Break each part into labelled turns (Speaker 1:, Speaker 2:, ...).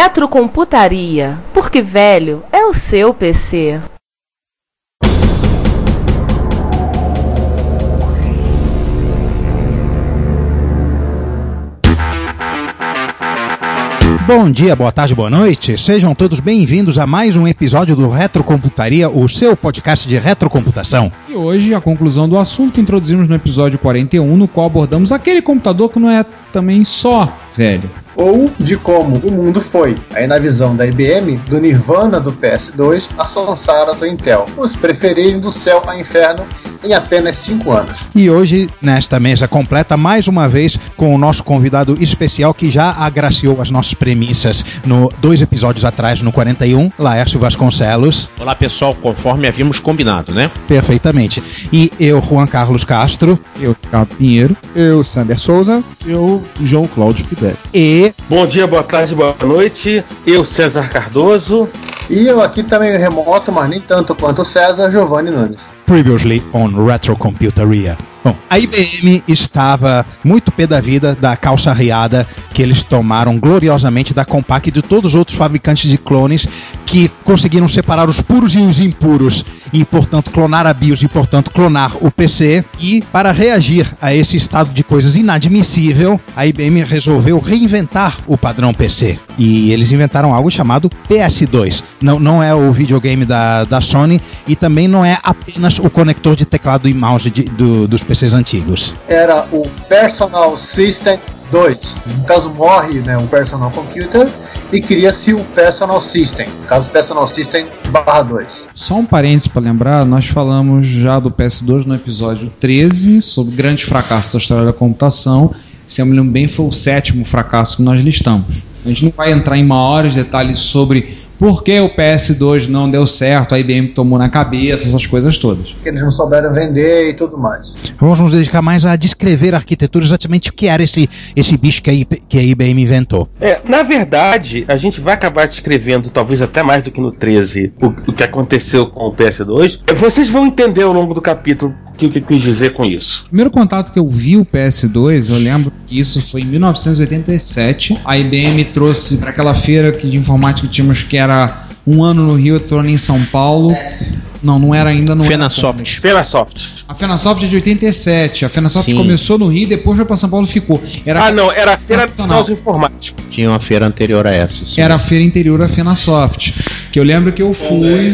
Speaker 1: Retrocomputaria, porque velho é o seu PC.
Speaker 2: Bom dia, boa tarde, boa noite. Sejam todos bem-vindos a mais um episódio do Retrocomputaria, o seu podcast de retrocomputação.
Speaker 3: E hoje a conclusão do assunto que introduzimos no episódio 41, no qual abordamos aquele computador que não é também só velho.
Speaker 4: ou de como o mundo foi, aí na visão da IBM, do Nirvana do PS2 à Samsara do Intel, os preferirem do céu ao inferno em apenas 5 anos.
Speaker 2: E hoje, nesta mesa completa, mais uma vez com o nosso convidado especial que já agraciou as nossas premissas no dois episódios atrás, no 41, Laércio Vasconcelos.
Speaker 5: Olá pessoal, conforme havíamos combinado, né?
Speaker 2: Perfeitamente. E eu, Juan Carlos Castro.
Speaker 3: Eu, Ricardo Pinheiro.
Speaker 6: Eu, Sander Souza.
Speaker 7: Eu, João Cláudio Fidel.
Speaker 2: E
Speaker 5: Bom dia, boa tarde, boa noite. Eu, César Cardoso.
Speaker 4: E eu aqui também remoto, mas nem tanto quanto o César Giovanni Nunes.
Speaker 2: Previously on Retrocomputeria. Bom, a IBM estava muito pé da vida da calça riada que eles tomaram gloriosamente da Compaq e de todos os outros fabricantes de clones que conseguiram separar os puros e os impuros e, portanto, clonar a BIOS e, portanto, clonar o PC. E, para reagir a esse estado de coisas inadmissível, a IBM resolveu reinventar o padrão PC. E eles inventaram algo chamado PS2. Não, não é o videogame da, da Sony e também não é apenas o conector de teclado e mouse de- do- dos PCs antigos.
Speaker 4: Era o Personal System 2. No caso, morre né, o Personal Computer e cria-se o Personal System. No caso, Personal System barra 2.
Speaker 3: Só um parênteses para lembrar, nós falamos já do PS2 no episódio 13 sobre grandes fracassos da história da computação. Se eu me lembro bem, foi o sétimo fracasso que nós listamos. A gente não vai entrar em maiores detalhes sobre por que o PS2 não deu certo, a IBM tomou na cabeça, essas coisas todas.
Speaker 4: Que eles não souberam vender e tudo mais.
Speaker 2: Vamos nos dedicar mais a descrever a arquitetura, exatamente o que era esse, esse bicho que a, IP que a IBM inventou.
Speaker 5: É, na verdade, a gente vai acabar descrevendo, talvez até mais do que no 13, o, o que aconteceu com o PS2. Vocês vão entender ao longo do capítulo o que, que eu quis dizer com isso.
Speaker 3: O primeiro contato que eu vi o PS2, eu lembro que isso foi em 1987. A IBM trouxe para aquela feira que de informática que tínhamos que era um ano no Rio, outro ano em São Paulo. Não, não era ainda no
Speaker 5: Fenasoft. Fenasoft.
Speaker 3: A Fenasoft é de 87. A Fenasoft
Speaker 5: Sim.
Speaker 3: começou no Rio, depois foi para São Paulo e ficou. Era
Speaker 5: Ah, não, era a Feira
Speaker 3: Nacional.
Speaker 5: De Informática.
Speaker 7: Tinha uma feira anterior a essa. sim.
Speaker 3: Era a feira interior da Fenasoft. Que eu lembro que eu fui.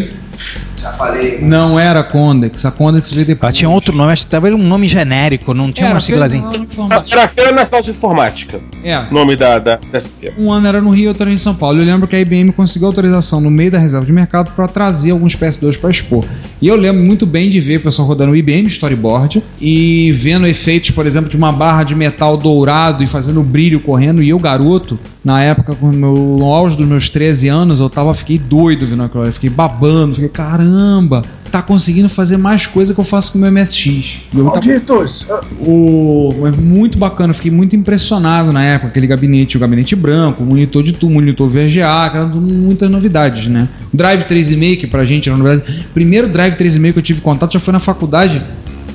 Speaker 4: Já falei.
Speaker 3: Não era a Condex. A Condex veio depois.
Speaker 2: Ela tinha outro nome, acho que tava um nome genérico, não tinha
Speaker 3: Era
Speaker 2: uma siglazinha.
Speaker 3: Informática.
Speaker 5: Era a Feira Nacional de Informática.
Speaker 3: É.
Speaker 5: Nome da, da, dessa feira.
Speaker 3: Um ano era no Rio, outro era em São Paulo. Eu lembro que a IBM conseguiu autorização no meio da reserva de mercado para trazer alguns PS2 para expor. E eu lembro muito bem de ver o pessoal rodando o IBM Storyboard e vendo efeitos, por exemplo, de uma barra de metal dourado e fazendo brilho correndo. E eu, garoto, na época, com o meu, no auge dos meus 13 anos, eu tava, fiquei doido vendo aquilo. Eu fiquei babando, fiquei, caramba, tá conseguindo fazer mais coisa que eu faço com o meu MSX. Eu
Speaker 4: Malditos!
Speaker 3: o, é muito bacana, fiquei muito impressionado na época, aquele gabinete, o gabinete branco, o monitor de tubo, monitor VGA, tudo muitas novidades, né? O Drive 3,5, que pra gente era novidade. Primeiro Drive 3,5 que eu tive contato já foi na faculdade,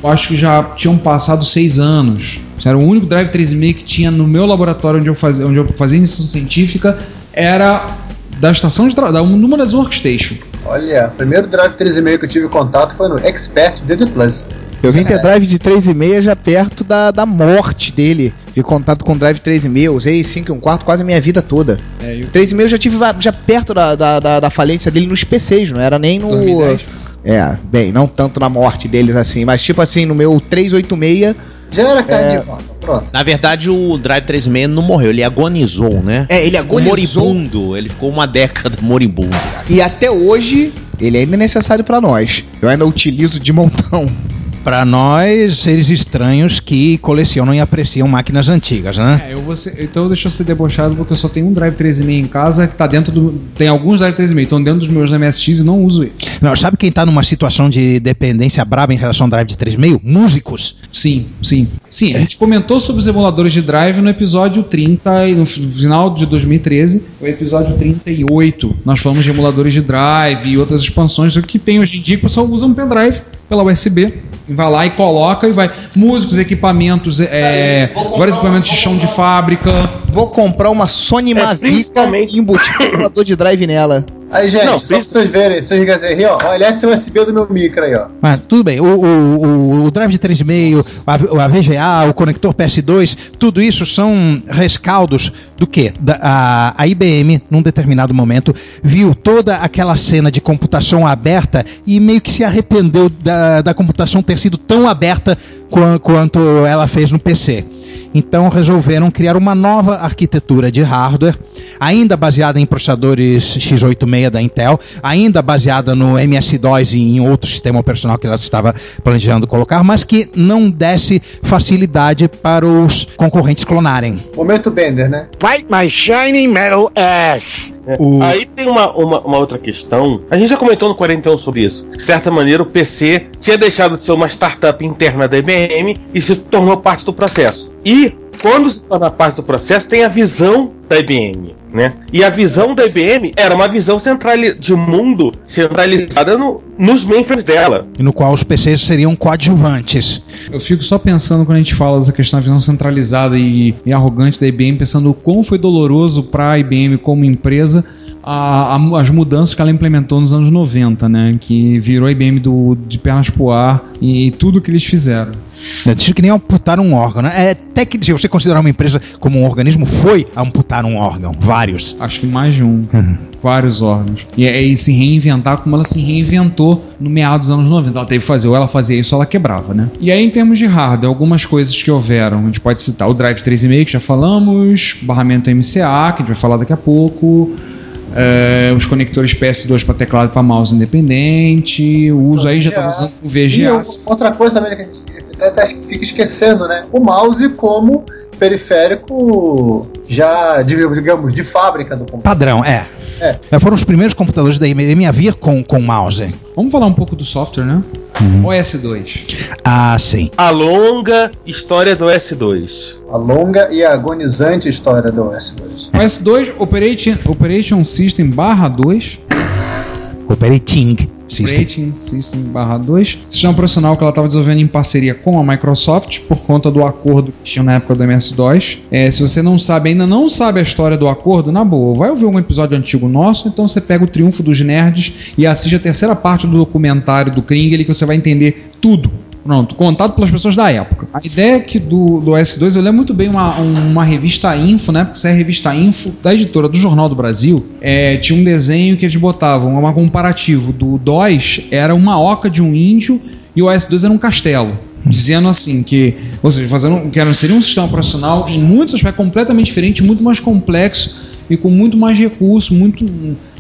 Speaker 3: eu acho que já tinham passado seis anos. Era o único Drive 3,5 que tinha no meu laboratório onde eu fazia, onde eu fazia iniciação científica, era da estação de trabalho, numa das workstation.
Speaker 4: Olha, o primeiro Drive 3,5 que eu tive contato foi no Expert DD Plus.
Speaker 6: Eu vim ter drive de 3,5 já perto da, da morte dele. tive contato com o Drive 3.5, eu usei 5 e um quarto quase a minha vida toda.
Speaker 3: É, e O
Speaker 6: 3.5 eu já tive já perto da, da, da, da falência dele nos PCs, não era nem no.
Speaker 3: 2010.
Speaker 6: É, bem, não tanto na morte deles assim, mas tipo assim, no meu 386.
Speaker 4: Já era carne
Speaker 6: É.
Speaker 4: de vaca, pronto.
Speaker 7: Na verdade, o Drive 36 não morreu, ele agonizou, né?
Speaker 6: É, ele agonizou.
Speaker 7: Moribundo, ele ficou uma década moribundo.
Speaker 6: E até hoje, ele ainda é necessário pra nós. Eu ainda utilizo de montão.
Speaker 2: Pra nós, seres estranhos que colecionam e apreciam máquinas antigas, né?
Speaker 3: É, eu vou ser- então deixa eu ser debochado porque eu só tenho um Drive 3.5 em casa que tá dentro do. Tem alguns Drive 3.5 estão dentro dos meus MSX e não uso ele.
Speaker 2: Não, sabe quem tá numa situação de dependência braba em relação ao Drive de 3.5? Músicos.
Speaker 3: Sim, sim. Sim, a gente comentou sobre os emuladores de Drive no episódio 30 e no final de 2013, o episódio 38. Nós falamos de emuladores de Drive e outras expansões o que tem hoje em dia que o pessoal usa um pendrive pela USB. E vai lá e coloca e vai. Músicos, equipamentos, é, vários equipamentos de chão de fábrica.
Speaker 6: Vou comprar uma Sony Mavic
Speaker 5: principalmente-
Speaker 6: e embutir um de drive nela.
Speaker 4: Aí, gente,
Speaker 5: Não,
Speaker 4: só pra vocês verem, vocês aí, ó. Olha esse USB do meu micro aí, ó.
Speaker 2: Mas tudo bem, o, o, o- o Drive de 3.5, a, a VGA, o conector PS2, tudo isso são rescaldos do que? A, a IBM, num determinado momento, viu toda aquela cena de computação aberta e meio que se arrependeu da, da computação ter sido tão aberta quanto ela fez no PC. Então resolveram criar uma nova arquitetura de hardware, ainda baseada em processadores x86 da Intel, ainda baseada no MS-DOS e em outro sistema operacional que ela estava planejando colocar, mas que não desse facilidade para os concorrentes clonarem.
Speaker 4: Momento Bender, né?
Speaker 8: Fight my shiny metal ass.
Speaker 2: O-
Speaker 5: Aí tem uma, uma, uma outra questão. A gente já comentou no 41 sobre isso. De certa maneira, o PC tinha deixado de ser uma startup interna da IBM e se tornou parte do processo. E quando se torna parte do processo, tem a visão da IBM. Né? E a visão da IBM era uma visão de mundo centralizada no- nos mainframes dela.
Speaker 2: E no qual os PCs seriam coadjuvantes.
Speaker 3: Eu fico só pensando quando a gente fala dessa questão da visão centralizada e, e arrogante da IBM, pensando o quão foi doloroso para a IBM como empresa a- a- as mudanças que ela implementou nos anos 90, né? Que virou a IBM do, de pernas pro ar e, tudo que eles fizeram.
Speaker 2: É, Diz que nem amputar um órgão. Né? É, até que se você considerar uma empresa como um organismo, foi amputar um órgão. Vários.
Speaker 3: Acho que mais de um. Vários órgãos. E, é- e se reinventar como ela se reinventou no meados dos anos 90. Ela teve que fazer, ou ela fazia isso ou ela quebrava, né? E aí, em termos de hardware, algumas coisas que houveram. A gente pode citar o Drive 3.5, que já falamos, barramento MCA, que a gente vai falar daqui a pouco. É, os conectores PS2 para teclado e para mouse independente. O uso aí já estava usando o
Speaker 4: E
Speaker 3: VGA.
Speaker 4: o- outra coisa também que a gente até, até fica esquecendo, né? O mouse como periférico já, digamos, de fábrica do computador.
Speaker 2: Padrão, é.
Speaker 4: É.
Speaker 2: Foram os primeiros computadores da IBM a vir com, com mouse.
Speaker 3: Vamos falar um pouco do software, né? OS2.
Speaker 2: Ah, sim.
Speaker 5: A longa história do S2.
Speaker 4: A longa e agonizante história do OS2.
Speaker 3: OS2 Operation, Operation System barra 2.
Speaker 2: Operating System.
Speaker 3: Operating System barra 2. Sistema profissional que ela estava desenvolvendo em parceria com a Microsoft por conta do acordo que tinha na época do MS-DOS. É, se você não sabe, ainda não sabe a história do acordo, na boa, vai ouvir algum episódio antigo nosso, então você pega o Triunfo dos Nerds e assiste a terceira parte do documentário do Kringle que você vai entender tudo. Pronto, contado pelas pessoas da época. A ideia é que do, do S2, eu lembro muito bem uma, uma revista Info, né? Porque essa é a revista Info da editora do Jornal do Brasil. É, tinha um desenho que eles botavam, um comparativo do DOS era uma oca de um índio e o S2 era um castelo. Dizendo assim que, ou seja, fazendo, que seria um sistema profissional em muitos aspectos completamente diferente, muito mais complexo e com muito mais recurso, muito,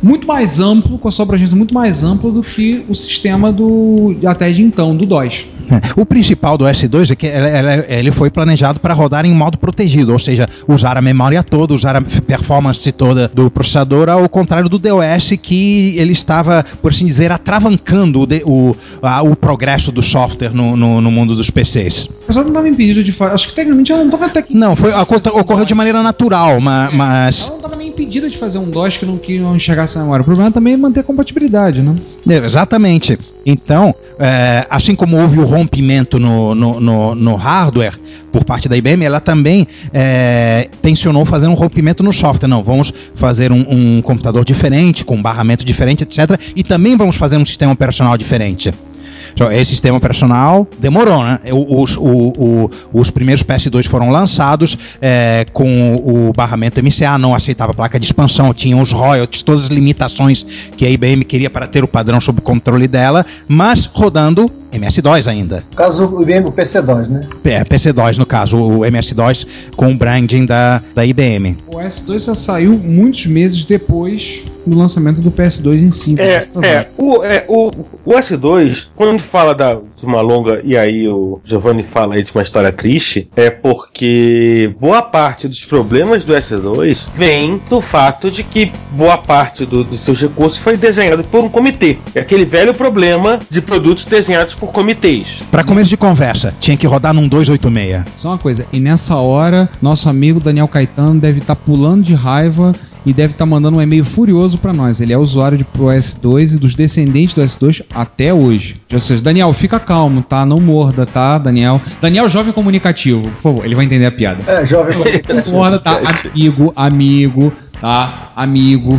Speaker 3: muito mais amplo, com a sua abrangência muito mais ampla do que o sistema do até de então, do DOS.
Speaker 2: É. O principal do S2 é que ele- foi planejado para rodar em modo protegido, ou seja, usar a memória toda, usar a performance toda do processador, ao contrário do DOS, que ele estava, por assim dizer, atravancando o, de- o, a- o progresso do software no, no- no mundo dos PCs.
Speaker 3: O pessoal não estava impedido de fazer. Acho que tecnicamente ela não estava até
Speaker 2: Não, foi, ocorreu de maneira natural, ma- mas.
Speaker 3: Ela não estava nem impedida de fazer um DOS que não, que não enxergasse a memória. O problema também é manter a compatibilidade, né?
Speaker 2: É, Exatamente. Então, é, assim como houve o rompimento no, no, no- no hardware por parte da IBM, ela também é, tensionou fazer um rompimento no software. Não, vamos fazer um, um computador diferente, com barramento diferente, etc. E também vamos fazer um sistema operacional diferente. Então, esse sistema operacional demorou, né? Os, o- o- os primeiros PS2 foram lançados é, com o barramento MCA, não aceitava placa de expansão, tinha os royalties, todas as limitações que a IBM queria para ter o padrão sob controle dela, mas rodando MS-DOS ainda.
Speaker 4: No caso, o IBM, o PC2, né?
Speaker 2: É, PC-DOS no caso, o MS-DOS com o branding da, da IBM.
Speaker 3: O S2 só saiu muitos meses depois do lançamento do PS2 em si.
Speaker 5: É, é, o, é, o, o S2, quando fala da, uma longa, e aí o Giovanni fala aí de uma história triste, é porque boa parte dos problemas do S2 vem do fato de que boa parte do- dos seus recursos foi desenhado por um comitê. É aquele velho problema de produtos desenhados por comitês.
Speaker 2: Para começo de conversa, tinha que rodar num 286.
Speaker 3: Só uma coisa, e nessa hora, nosso amigo Daniel Caetano deve estar pulando de raiva e deve estar mandando um e-mail furioso pra nós. Ele é usuário de Pro S2 e dos descendentes do S2 até hoje. Ou seja, Daniel, fica calmo, tá? Não morda, tá, Daniel? Daniel, jovem comunicativo, por favor, ele vai entender a piada.
Speaker 4: É, jovem
Speaker 3: Não morda, tá? Amigo, amigo, tá? Amigo.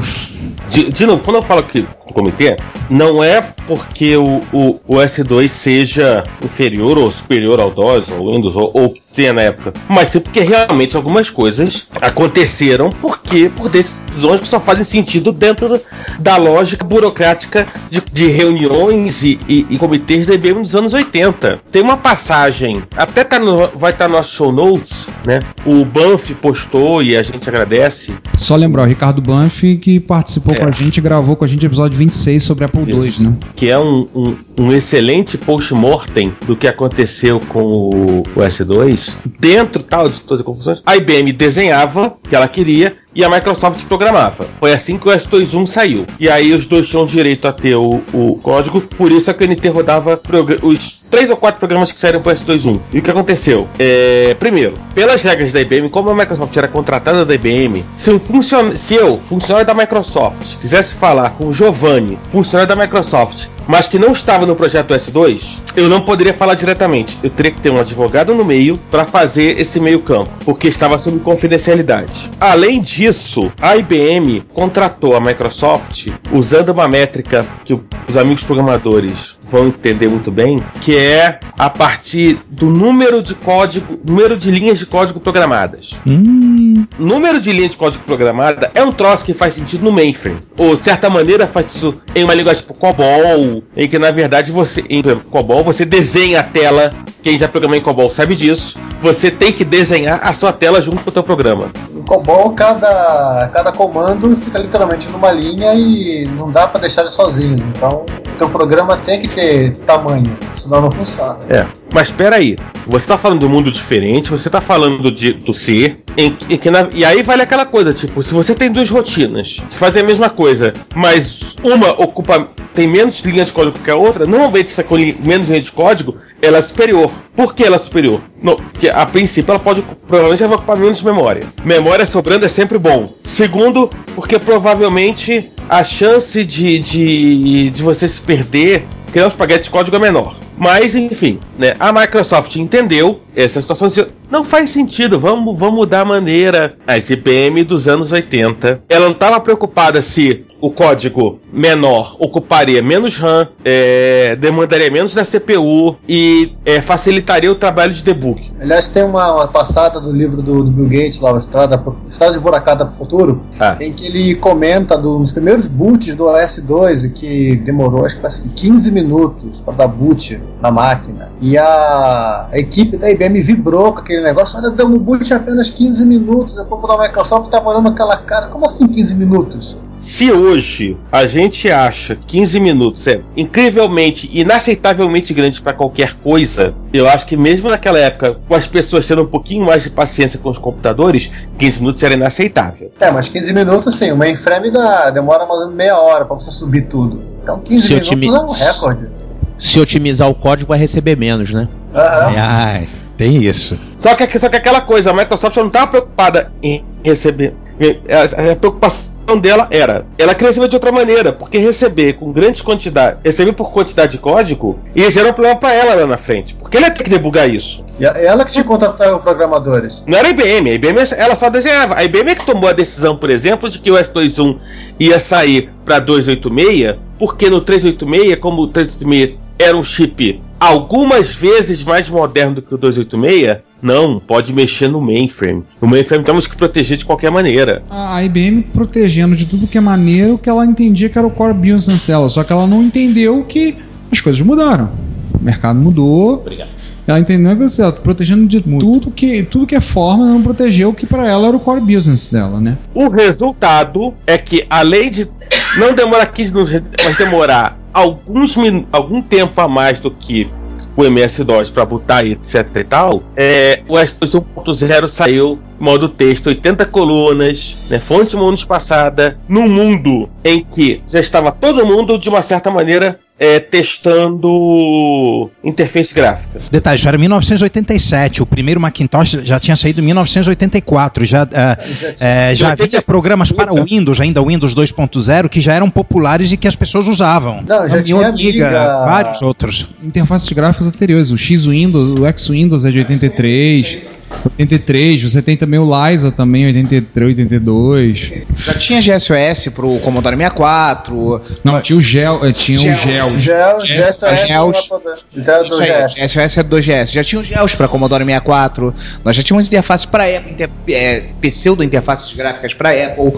Speaker 5: De, de novo, quando eu falo que comitê, não é porque o, o, o S2 seja inferior ou superior ao DOS, ou Windows, ou, ou tenha na época, mas sim porque realmente algumas coisas aconteceram porque por decisões que só fazem sentido dentro da- da lógica burocrática de, de reuniões e, e, e comitês da IBM dos anos 80. Tem uma passagem, até tá no, vai estar no nosso show notes, né? O Banff postou e a gente agradece
Speaker 3: Só lembrar, o Ricardo Banff que participou
Speaker 5: É.
Speaker 3: com a gente e gravou com a gente o episódio 26 sobre Apple II,
Speaker 5: Isso.
Speaker 3: né?
Speaker 5: que é um, um, um excelente post-mortem do que aconteceu com o, o S2, dentro tal de todas as confusões, a IBM desenhava o que ela queria e a Microsoft programava. Foi assim que o S21 saiu. E aí os dois tinham direito a ter o, o código, por isso a KNT rodava os três ou quatro programas que saíram para o S21. E o que aconteceu? É, primeiro, pelas regras da IBM, como a Microsoft era contratada da IBM, se, um funcion... se eu, funcionário da Microsoft, quisesse falar com o Giovanni, funcionário da Microsoft, mas que não estava no projeto S2, eu não poderia falar diretamente. Eu teria que ter um advogado no meio para fazer esse meio campo, porque estava sob confidencialidade. Além disso, a IBM contratou a Microsoft usando uma métrica que os amigos programadores vão entender muito bem, que é a partir do número de código, número de linhas de código programadas. Número de linhas de código programada é um troço que faz sentido no mainframe. Ou, de certa maneira, faz sentido em uma linguagem tipo COBOL, em que, na verdade, você, em COBOL, você desenha a tela. Quem já programou em COBOL sabe disso. Você tem que desenhar a sua tela junto com o teu programa.
Speaker 4: No COBOL, cada, cada comando fica literalmente numa linha e não dá pra deixar ele sozinho. Então, o teu programa tem que ter tamanho, senão não funciona.
Speaker 5: É. Mas espera aí, você tá falando um mundo diferente, você tá falando de, do C, em, em que na- e aí vale aquela coisa, tipo, se você tem duas rotinas que fazem a mesma coisa, mas uma ocupa tem menos linhas de código que a outra, normalmente essa com menos linha de código, ela é superior. Por que ela é superior? Não, porque a princípio ela pode provavelmente vai ocupar menos memória. Memória sobrando é sempre bom. Segundo, porque provavelmente a chance de, de, de você se perder criar um espaguete de código é menor. Mas, enfim, né, a Microsoft entendeu essa situação e disse, não faz sentido, vamos, vamos mudar a maneira. A IBM dos anos 80, ela não estava preocupada se o código menor ocuparia menos RAM, é, demandaria menos da CPU e é, facilitaria o trabalho de debug.
Speaker 4: Aliás, tem uma, uma passada do livro do, do Bill Gates, lá, o Estrada, Estrada de Buracada para o Futuro,
Speaker 5: Ah.
Speaker 4: em que ele comenta do- dos primeiros boots do OS2 e que demorou acho que parece que 15 minutos para dar boot na máquina. E a, a equipe da IBM vibrou com aquele negócio, olha, deu um boot em apenas 15 minutos. O povo da Microsoft estava olhando aquela cara, como assim 15 minutos?
Speaker 5: Se hoje a gente acha 15 minutos é incrivelmente, inaceitavelmente grande para qualquer coisa, eu acho que mesmo naquela época, com as pessoas tendo um pouquinho mais de paciência com os computadores, 15 minutos era inaceitável.
Speaker 4: É, mas 15 minutos, assim, o mainframe dá, demora mais ou menos meia hora para você subir tudo. Então 15
Speaker 7: Se
Speaker 4: minutos
Speaker 7: otimi-
Speaker 4: é um recorde.
Speaker 7: Se otimizar o código, vai receber menos, né?
Speaker 4: Aham.
Speaker 2: Ai, tem isso.
Speaker 5: Só que, só que aquela coisa, a Microsoft não estava preocupada em receber. A, a preocupação dela era, ela receber de outra maneira, porque receber com grande quantidade, receber por quantidade de código, ia gerar um problema para ela lá na frente, porque ela ia ter que debugar isso.
Speaker 4: E ela que te contratava os programadores.
Speaker 5: Não era a IBM, a IBM ela só desenhava. A IBM é que tomou a decisão, por exemplo, de que o S21 ia sair para 286, porque no 386, como o 386 era um chip algumas vezes mais moderno do que o 286, não, pode mexer no mainframe. O mainframe temos que proteger de qualquer maneira.
Speaker 3: A IBM protegendo de tudo que é maneiro que ela entendia que era o core business dela, só que ela não entendeu que as coisas mudaram. O mercado mudou.
Speaker 5: Obrigado.
Speaker 3: Ela entendeu que assim, ela tá protegendo de tudo que tudo que é forma, não protegeu o que para ela era o core business dela, né?
Speaker 5: O resultado é que, além de não demorar 15 minutos, mas demorar alguns algum tempo a mais do que o MS-DOS para botar etc e tal, é, o S2 1.0 saiu modo texto, 80 colunas, né, fonte mundos passada, num mundo em que já estava todo mundo, de uma certa maneira, é, testando interface gráfica.
Speaker 2: Detalhe, isso era 1987. O primeiro Macintosh já tinha saído em 1984. Já, eh, eh, já havia programas para o Windows, ainda o Windows 2.0, que já eram populares e que as pessoas usavam.
Speaker 4: Não, já
Speaker 2: Amiga,
Speaker 4: tinha Amiga.
Speaker 2: vários outros.
Speaker 3: Interfaces gráficas anteriores, o X Windows, o X Windows é de 83. 83, você tem também o Liza também, 83, 82.
Speaker 6: Já tinha GSOS pro Commodore 64.
Speaker 3: Não, tinha o Gel, eh, tinha o
Speaker 6: Gel.
Speaker 3: Gel.
Speaker 4: Gel,
Speaker 3: Gel,
Speaker 4: GSOS. Então,
Speaker 6: era 2GS. Já tinha os GELs para Commodore 64. Nós já tínhamos interfaces para Apple, inter, é, pseudo-interfaces gráficas para Apple.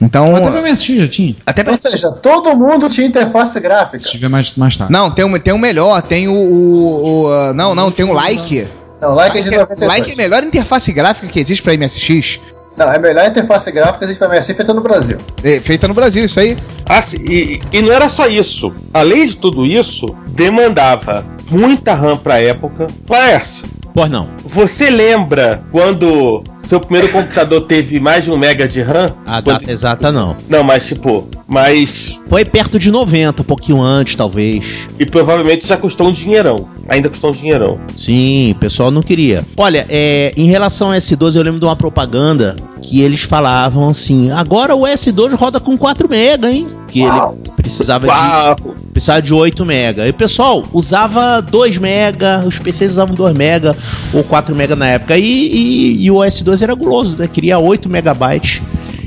Speaker 6: Então.
Speaker 3: Até pra MSX já tinha.
Speaker 6: Até pra
Speaker 4: Ou seja, todo mundo tinha interface gráfica.
Speaker 3: Se tiver mais, mais tarde.
Speaker 6: Não, tem um, tem um melhor, tem o. o- o, não, não, tem o Like.
Speaker 4: Não, like é
Speaker 6: Like é,
Speaker 4: 92.
Speaker 6: like é a melhor interface gráfica que existe para MSX.
Speaker 4: Não, é a melhor interface gráfica que existe pra MSI feita no Brasil.
Speaker 6: É, feita no Brasil, isso aí.
Speaker 5: Ah, sim, e, e não era só isso. Além de tudo isso, demandava muita RAM pra época. Laércio,
Speaker 7: Pois não.
Speaker 5: você lembra quando seu primeiro computador teve mais de um mega de RAM?
Speaker 7: A
Speaker 5: Quando-
Speaker 7: exata não.
Speaker 5: Não, mas tipo, mas.
Speaker 7: Foi perto de 90, um pouquinho antes, talvez.
Speaker 5: E provavelmente já custou um dinheirão. Ainda custou um dinheirão.
Speaker 7: Sim, o pessoal não queria. Olha, é, em relação ao S12, eu lembro de uma propaganda que eles falavam assim: agora o S2 roda com 4 mega, hein? Que ele precisava de,
Speaker 5: Uau!
Speaker 7: precisava de 8 mega. E o pessoal usava 2 mega, os PCs usavam 2 mega ou 4 mega na época. E, e- e o S2 era guloso, né? Queria 8 megabytes.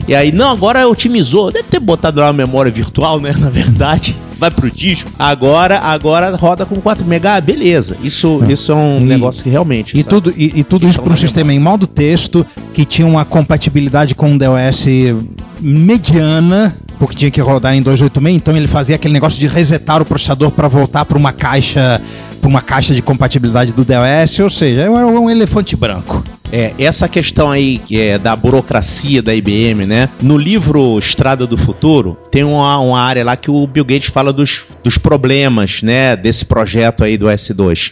Speaker 7: E aí, não, agora otimizou. Deve ter botado lá uma memória virtual, né? Na verdade. Vai pro disco. Agora, agora roda com 4 mega. Ah, beleza. Isso, isso é um
Speaker 2: E-
Speaker 7: negócio que realmente.
Speaker 2: E
Speaker 7: sabe?
Speaker 2: tudo, e, e tudo isso para um sistema em modo texto que tinha uma compatibilidade com o DOS mediana, porque tinha que rodar em 286, então ele fazia aquele negócio de resetar o processador para voltar para uma caixa para uma caixa de compatibilidade do DOS, ou seja, era um elefante branco.
Speaker 7: É, essa questão aí é da burocracia da IBM, né? No livro Estrada do Futuro, tem uma, uma área lá que o Bill Gates fala dos, dos problemas, né? Desse projeto aí do S2.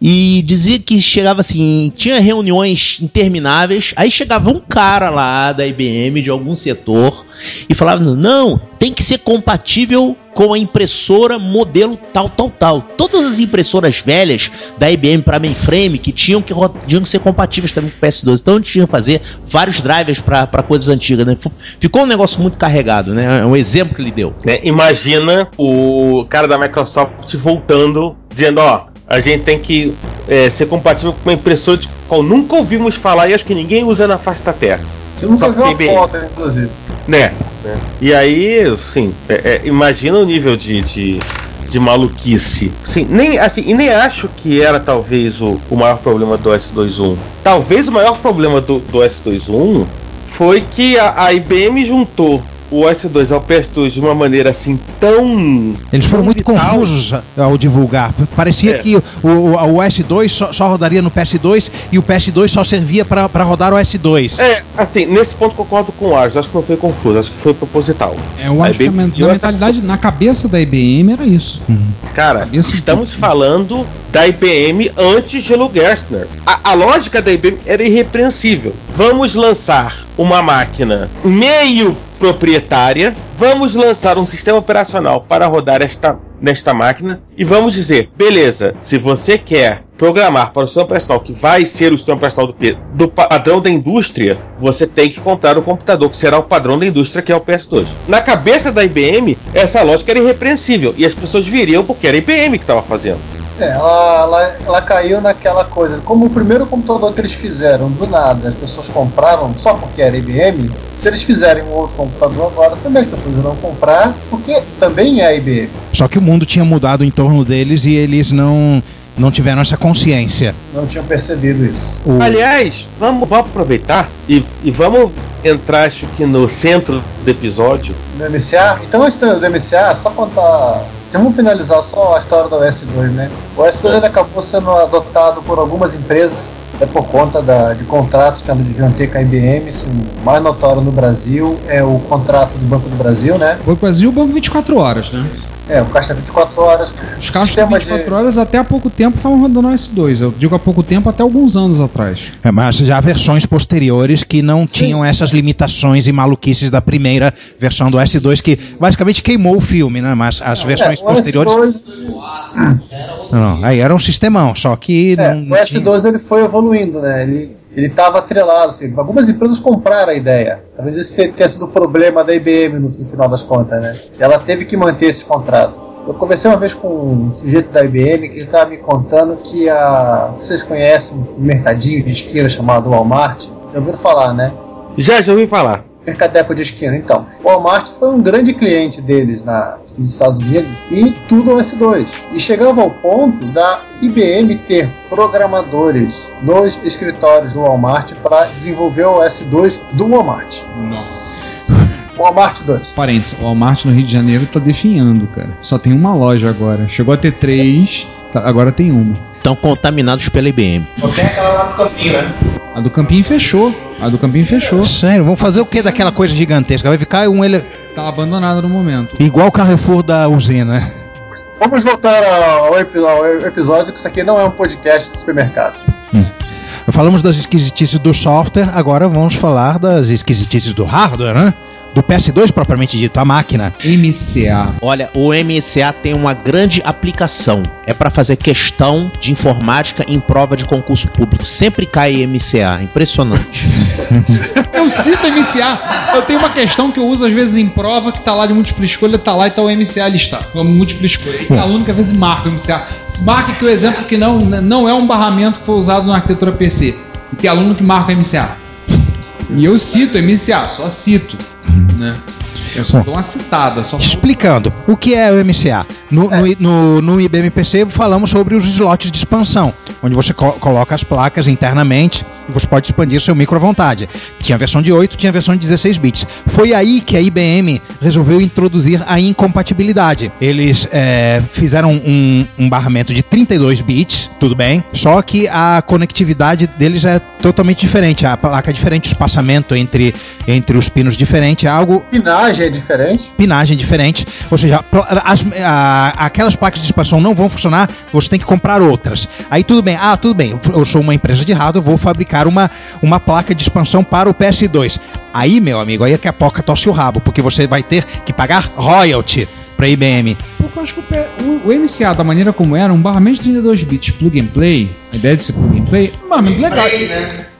Speaker 7: E dizia que chegava assim, tinha reuniões intermináveis, aí chegava um cara lá da IBM, de algum setor, e falava: não, tem que ser compatível com a impressora modelo tal, tal, tal. Todas as impressoras velhas da IBM para mainframe que tinham que, tinham que ser compatíveis também com o PS2. Então a gente tinha que fazer vários drivers para coisas antigas. Né? Ficou um negócio muito carregado, né? É um exemplo que ele deu.
Speaker 5: né? Imagina o cara da Microsoft voltando, dizendo, ó, a gente tem que é, ser compatível com uma impressora de qual nunca ouvimos falar e acho que ninguém usa na face da Terra.
Speaker 4: Eu nunca
Speaker 5: Só
Speaker 4: vi uma
Speaker 5: IBM.
Speaker 4: foto, inclusive.
Speaker 5: Né? né? E aí, assim, é- é, imagina o nível de, de, de maluquice. Assim, nem, assim, e nem acho que era talvez o, o maior problema do S21. Talvez o maior problema do, do S21 foi que a, a IBM juntou o S2 ao PS2 de uma maneira assim tão.
Speaker 2: Eles foram
Speaker 5: tão
Speaker 2: muito
Speaker 5: vital.
Speaker 2: confusos ao divulgar. Parecia
Speaker 5: É.
Speaker 2: que o, o, o S2 só, só rodaria no PS2 e o PS2 só servia para rodar o S2.
Speaker 5: É, assim, nesse ponto concordo com o Ars, acho que não foi confuso, acho que foi proposital.
Speaker 3: É, eu
Speaker 5: A
Speaker 3: acho que a,
Speaker 5: IBM
Speaker 3: na
Speaker 5: essa-
Speaker 3: mentalidade, na cabeça da IBM era isso.
Speaker 5: Cara,
Speaker 3: Cabeça
Speaker 5: estamos falando da IBM antes de Lou Gerstner. A, a lógica da IBM era irrepreensível. Vamos lançar uma máquina meio proprietária, vamos lançar um sistema operacional para rodar esta nesta máquina e vamos dizer, beleza, se você quer programar para o sistema operacional que vai ser o sistema operacional do, do padrão da indústria, você tem que comprar o computador que será o padrão da indústria que é o PS2. Na cabeça da IBM, essa lógica era irrepreensível e as pessoas viriam porque era a IBM que estava fazendo.
Speaker 4: É, ela, ela, ela caiu naquela coisa. Como o primeiro computador que eles fizeram, do nada, as pessoas compraram só porque era IBM. Se eles fizerem um outro computador agora, também as pessoas irão comprar, porque também é IBM.
Speaker 2: Só que o mundo tinha mudado em torno deles e eles não, não tiveram essa consciência.
Speaker 4: Não tinham percebido isso.
Speaker 2: O-
Speaker 5: Aliás, vamos, vamos aproveitar e, e vamos entrar, acho que no centro do episódio.
Speaker 4: No MCA, então antes do, do MCA, só contar. Vamos finalizar só a história do OS2, né? O OS2 ele acabou sendo adotado por algumas empresas, é por conta da, de contratos que deviam ter com a IBM. Assim, o mais notório no Brasil é o contrato do Banco do Brasil, né?
Speaker 3: Foi Brasil, o banco 24 horas, né?
Speaker 4: É, o caixa 24 horas.
Speaker 3: Os caixas de
Speaker 4: Sistema
Speaker 3: 24 horas até há pouco tempo estavam rodando o S2. Eu digo há pouco tempo, até alguns anos atrás.
Speaker 2: É, mas já versões posteriores que não tinham essas limitações e maluquices da primeira versão do S2, que basicamente queimou o filme, né? Mas as versões
Speaker 4: É,
Speaker 2: posteriores.
Speaker 4: S2
Speaker 2: Não, aí era um sistemão, só que
Speaker 4: É,
Speaker 2: não,
Speaker 4: o
Speaker 2: não tinha-
Speaker 4: S2 ele foi evoluindo, né? Ele ele estava atrelado, assim, algumas empresas compraram a ideia. Talvez esse tenha sido o problema da IBM no, no final das contas, né? Ela teve que manter esse contrato. Eu conversei uma vez com um sujeito da IBM que ele estava me contando que a vocês conhecem um mercadinho de esquina chamado Walmart? Já ouviram falar, né?
Speaker 5: Já, já ouvi falar.
Speaker 4: Mercadeco de esquina. Então, o Walmart foi um grande cliente deles na, nos Estados Unidos e tudo no S2. E chegava ao ponto da IBM ter programadores nos escritórios do Walmart para desenvolver o S2 do Walmart.
Speaker 3: Nossa.
Speaker 4: Walmart 2.
Speaker 3: Parênteses, o Walmart no Rio de Janeiro tá definhando, cara. Só tem uma loja agora. Chegou a ter três, tá- agora tem uma.
Speaker 7: Estão contaminados pela IBM.
Speaker 9: Tem aquela lá no campinho, né?
Speaker 3: A do Campinho fechou. A do Campinho fechou.
Speaker 2: Sério, vamos fazer o que daquela coisa gigantesca? Vai ficar um ele...
Speaker 3: Tá abandonada no momento.
Speaker 2: igual o Carrefour da usina.
Speaker 4: Vamos voltar ao, epi- ao episódio, que isso aqui não é um podcast de supermercado.
Speaker 2: Falamos das esquisitices do software, agora vamos falar das esquisitices do hardware, né? Do PS2 propriamente dito, a máquina.
Speaker 3: MCA.
Speaker 7: Olha, o MCA tem uma grande aplicação. É para fazer questão de informática em prova de concurso público. Sempre cai MCA. Impressionante.
Speaker 3: Eu cito MCA. Eu tenho uma questão que eu uso às vezes em prova que tá lá de múltipla escolha, tá lá e tá o MCA listado. Como múltipla escolha. E tem aluno que às vezes marca o MCA. Marca que o exemplo que não, não é um barramento que foi usado na arquitetura PC. E tem aluno que marca o MCA. E eu cito MCA, só cito. Né? Eu só dou uma citada, só
Speaker 2: Explicando, o que é o MCA? No, no, no, no IBM PC falamos sobre os slots de expansão, onde você co- coloca as placas internamente você pode expandir seu micro à vontade. Tinha a versão de 8, tinha a versão de 16 bits. Foi aí que a IBM resolveu introduzir a incompatibilidade. Eles é, fizeram um, um barramento de 32 bits, tudo bem, só que a conectividade deles é totalmente diferente. A placa é diferente, o espaçamento entre, entre os pinos diferente, é algo
Speaker 4: Pinagem é diferente.
Speaker 2: pinagem diferente, ou seja, as- a- aquelas placas de expansão não vão funcionar, você tem que comprar outras. Aí tudo bem, ah, tudo bem, eu sou uma empresa de hardware, eu vou fabricar uma, uma placa de expansão para o PS2. Aí, meu amigo, aí é que a poca tosse o rabo, porque você vai ter que pagar royalty para a IBM.
Speaker 3: Porque eu acho que o, o- o MCA, da maneira como era, um barramento de 32 bits plug and play, a ideia de ser plug and play, um barramento legal.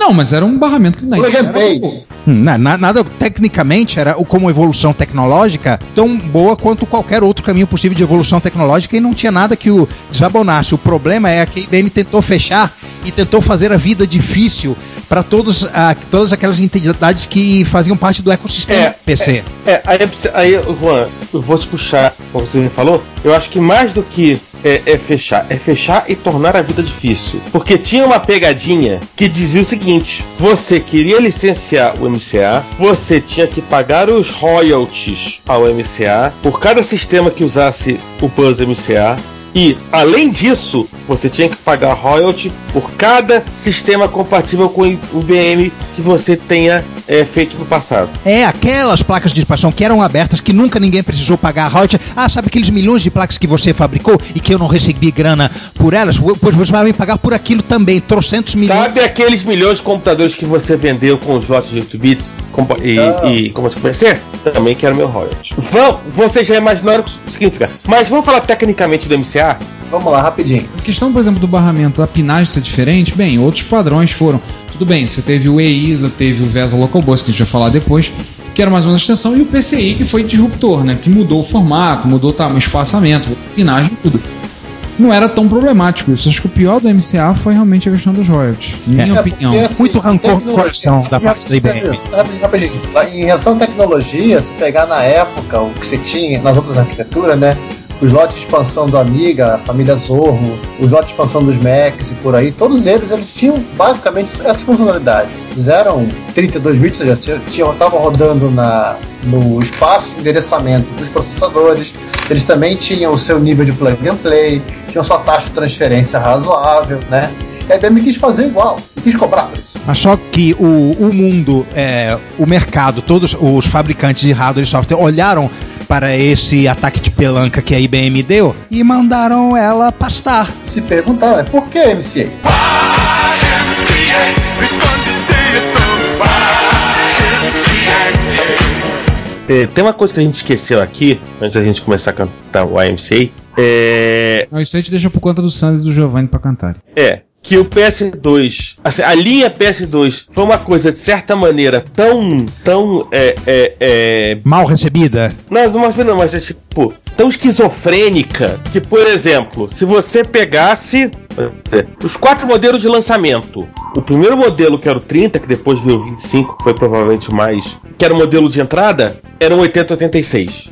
Speaker 3: Não, mas era um barramento né,
Speaker 4: Plug and play.
Speaker 2: Hum, na- na- nada, tecnicamente, era como evolução tecnológica tão boa quanto qualquer outro caminho possível de evolução tecnológica e não tinha nada que o desabonasse. O problema é que a IBM tentou fechar e tentou fazer a vida difícil para todos, ah, todas aquelas entidades que faziam parte do ecossistema
Speaker 5: É,
Speaker 2: PC.
Speaker 5: É, aí, aí, Juan, eu vou te puxar, como você me falou, eu acho que mais do que é, é fechar, é fechar e tornar a vida difícil. Porque tinha uma pegadinha que dizia o seguinte: você queria licenciar o MCA, você tinha que pagar os royalties ao MCA por cada sistema que usasse o Buzz MCA. E, além disso, você tinha que pagar royalty por cada sistema compatível com o IBM que você tenha é, feito no passado.
Speaker 2: É, aquelas placas de expansão que eram abertas, que nunca ninguém precisou pagar royalty. Ah, sabe aqueles milhões de placas que você fabricou e que eu não recebi grana por elas? Pois você vai me pagar por aquilo também, trocentos milhões.
Speaker 5: Sabe aqueles milhões de computadores que você vendeu com os lotes de 8 bits e,
Speaker 4: Ah.
Speaker 5: e como você PC? Também quero meu royalty. Vão, vocês já imaginaram o que isso significa. Mas vamos falar tecnicamente do MCA?
Speaker 4: Vamos lá, rapidinho.
Speaker 3: A questão, por exemplo, do barramento da pinagem ser diferente, bem, outros padrões foram. Tudo bem, você teve o EISA, teve o VESA Local Bus, que a gente vai falar depois, que era mais uma extensão, e o PCI, que foi disruptor, né? Que mudou o formato, mudou tá, o espaçamento, pinagem, tudo. não era tão problemático isso. Acho que o pior do MCA foi realmente a questão dos royalties. Minha
Speaker 4: É,
Speaker 3: opinião.
Speaker 4: porque, assim,
Speaker 2: Muito rancor no coração da parte da IBM.
Speaker 4: Em relação à tecnologia, se pegar na época o que você tinha nas outras arquiteturas, né? Os lotes de expansão do Amiga, a família Zorro, os lotes de expansão dos Macs e por aí, todos eles, eles tinham basicamente essa funcionalidade. Eles eram 32 bits, já tinham, estavam rodando na, no espaço de endereçamento dos processadores, eles também tinham o seu nível de plug and play, tinham sua taxa de transferência razoável, né? A IBM quis fazer igual, quis cobrar por isso.
Speaker 2: Só que o, o mundo, é, o mercado, todos os fabricantes de hardware e software olharam para esse ataque de pelanca que a IBM deu e mandaram ela pastar.
Speaker 4: Se perguntar, né, por que MCA?
Speaker 5: É, tem uma coisa que a gente esqueceu aqui, antes da gente começar a cantar o IMCA. É,
Speaker 3: Não, isso a gente deixa por conta do Sandro e do Giovanni pra cantarem.
Speaker 5: é que o PS2, assim, a linha PS2 foi uma coisa de certa maneira tão, tão, é, é, é,
Speaker 2: Mal recebida.
Speaker 5: não, não, mas não, mas é tipo tão esquizofrênica que, por exemplo, se você pegasse os quatro modelos de lançamento, o primeiro modelo que era o 30, que depois veio o 25, que foi provavelmente o mais, que era o modelo de entrada, era um 8086.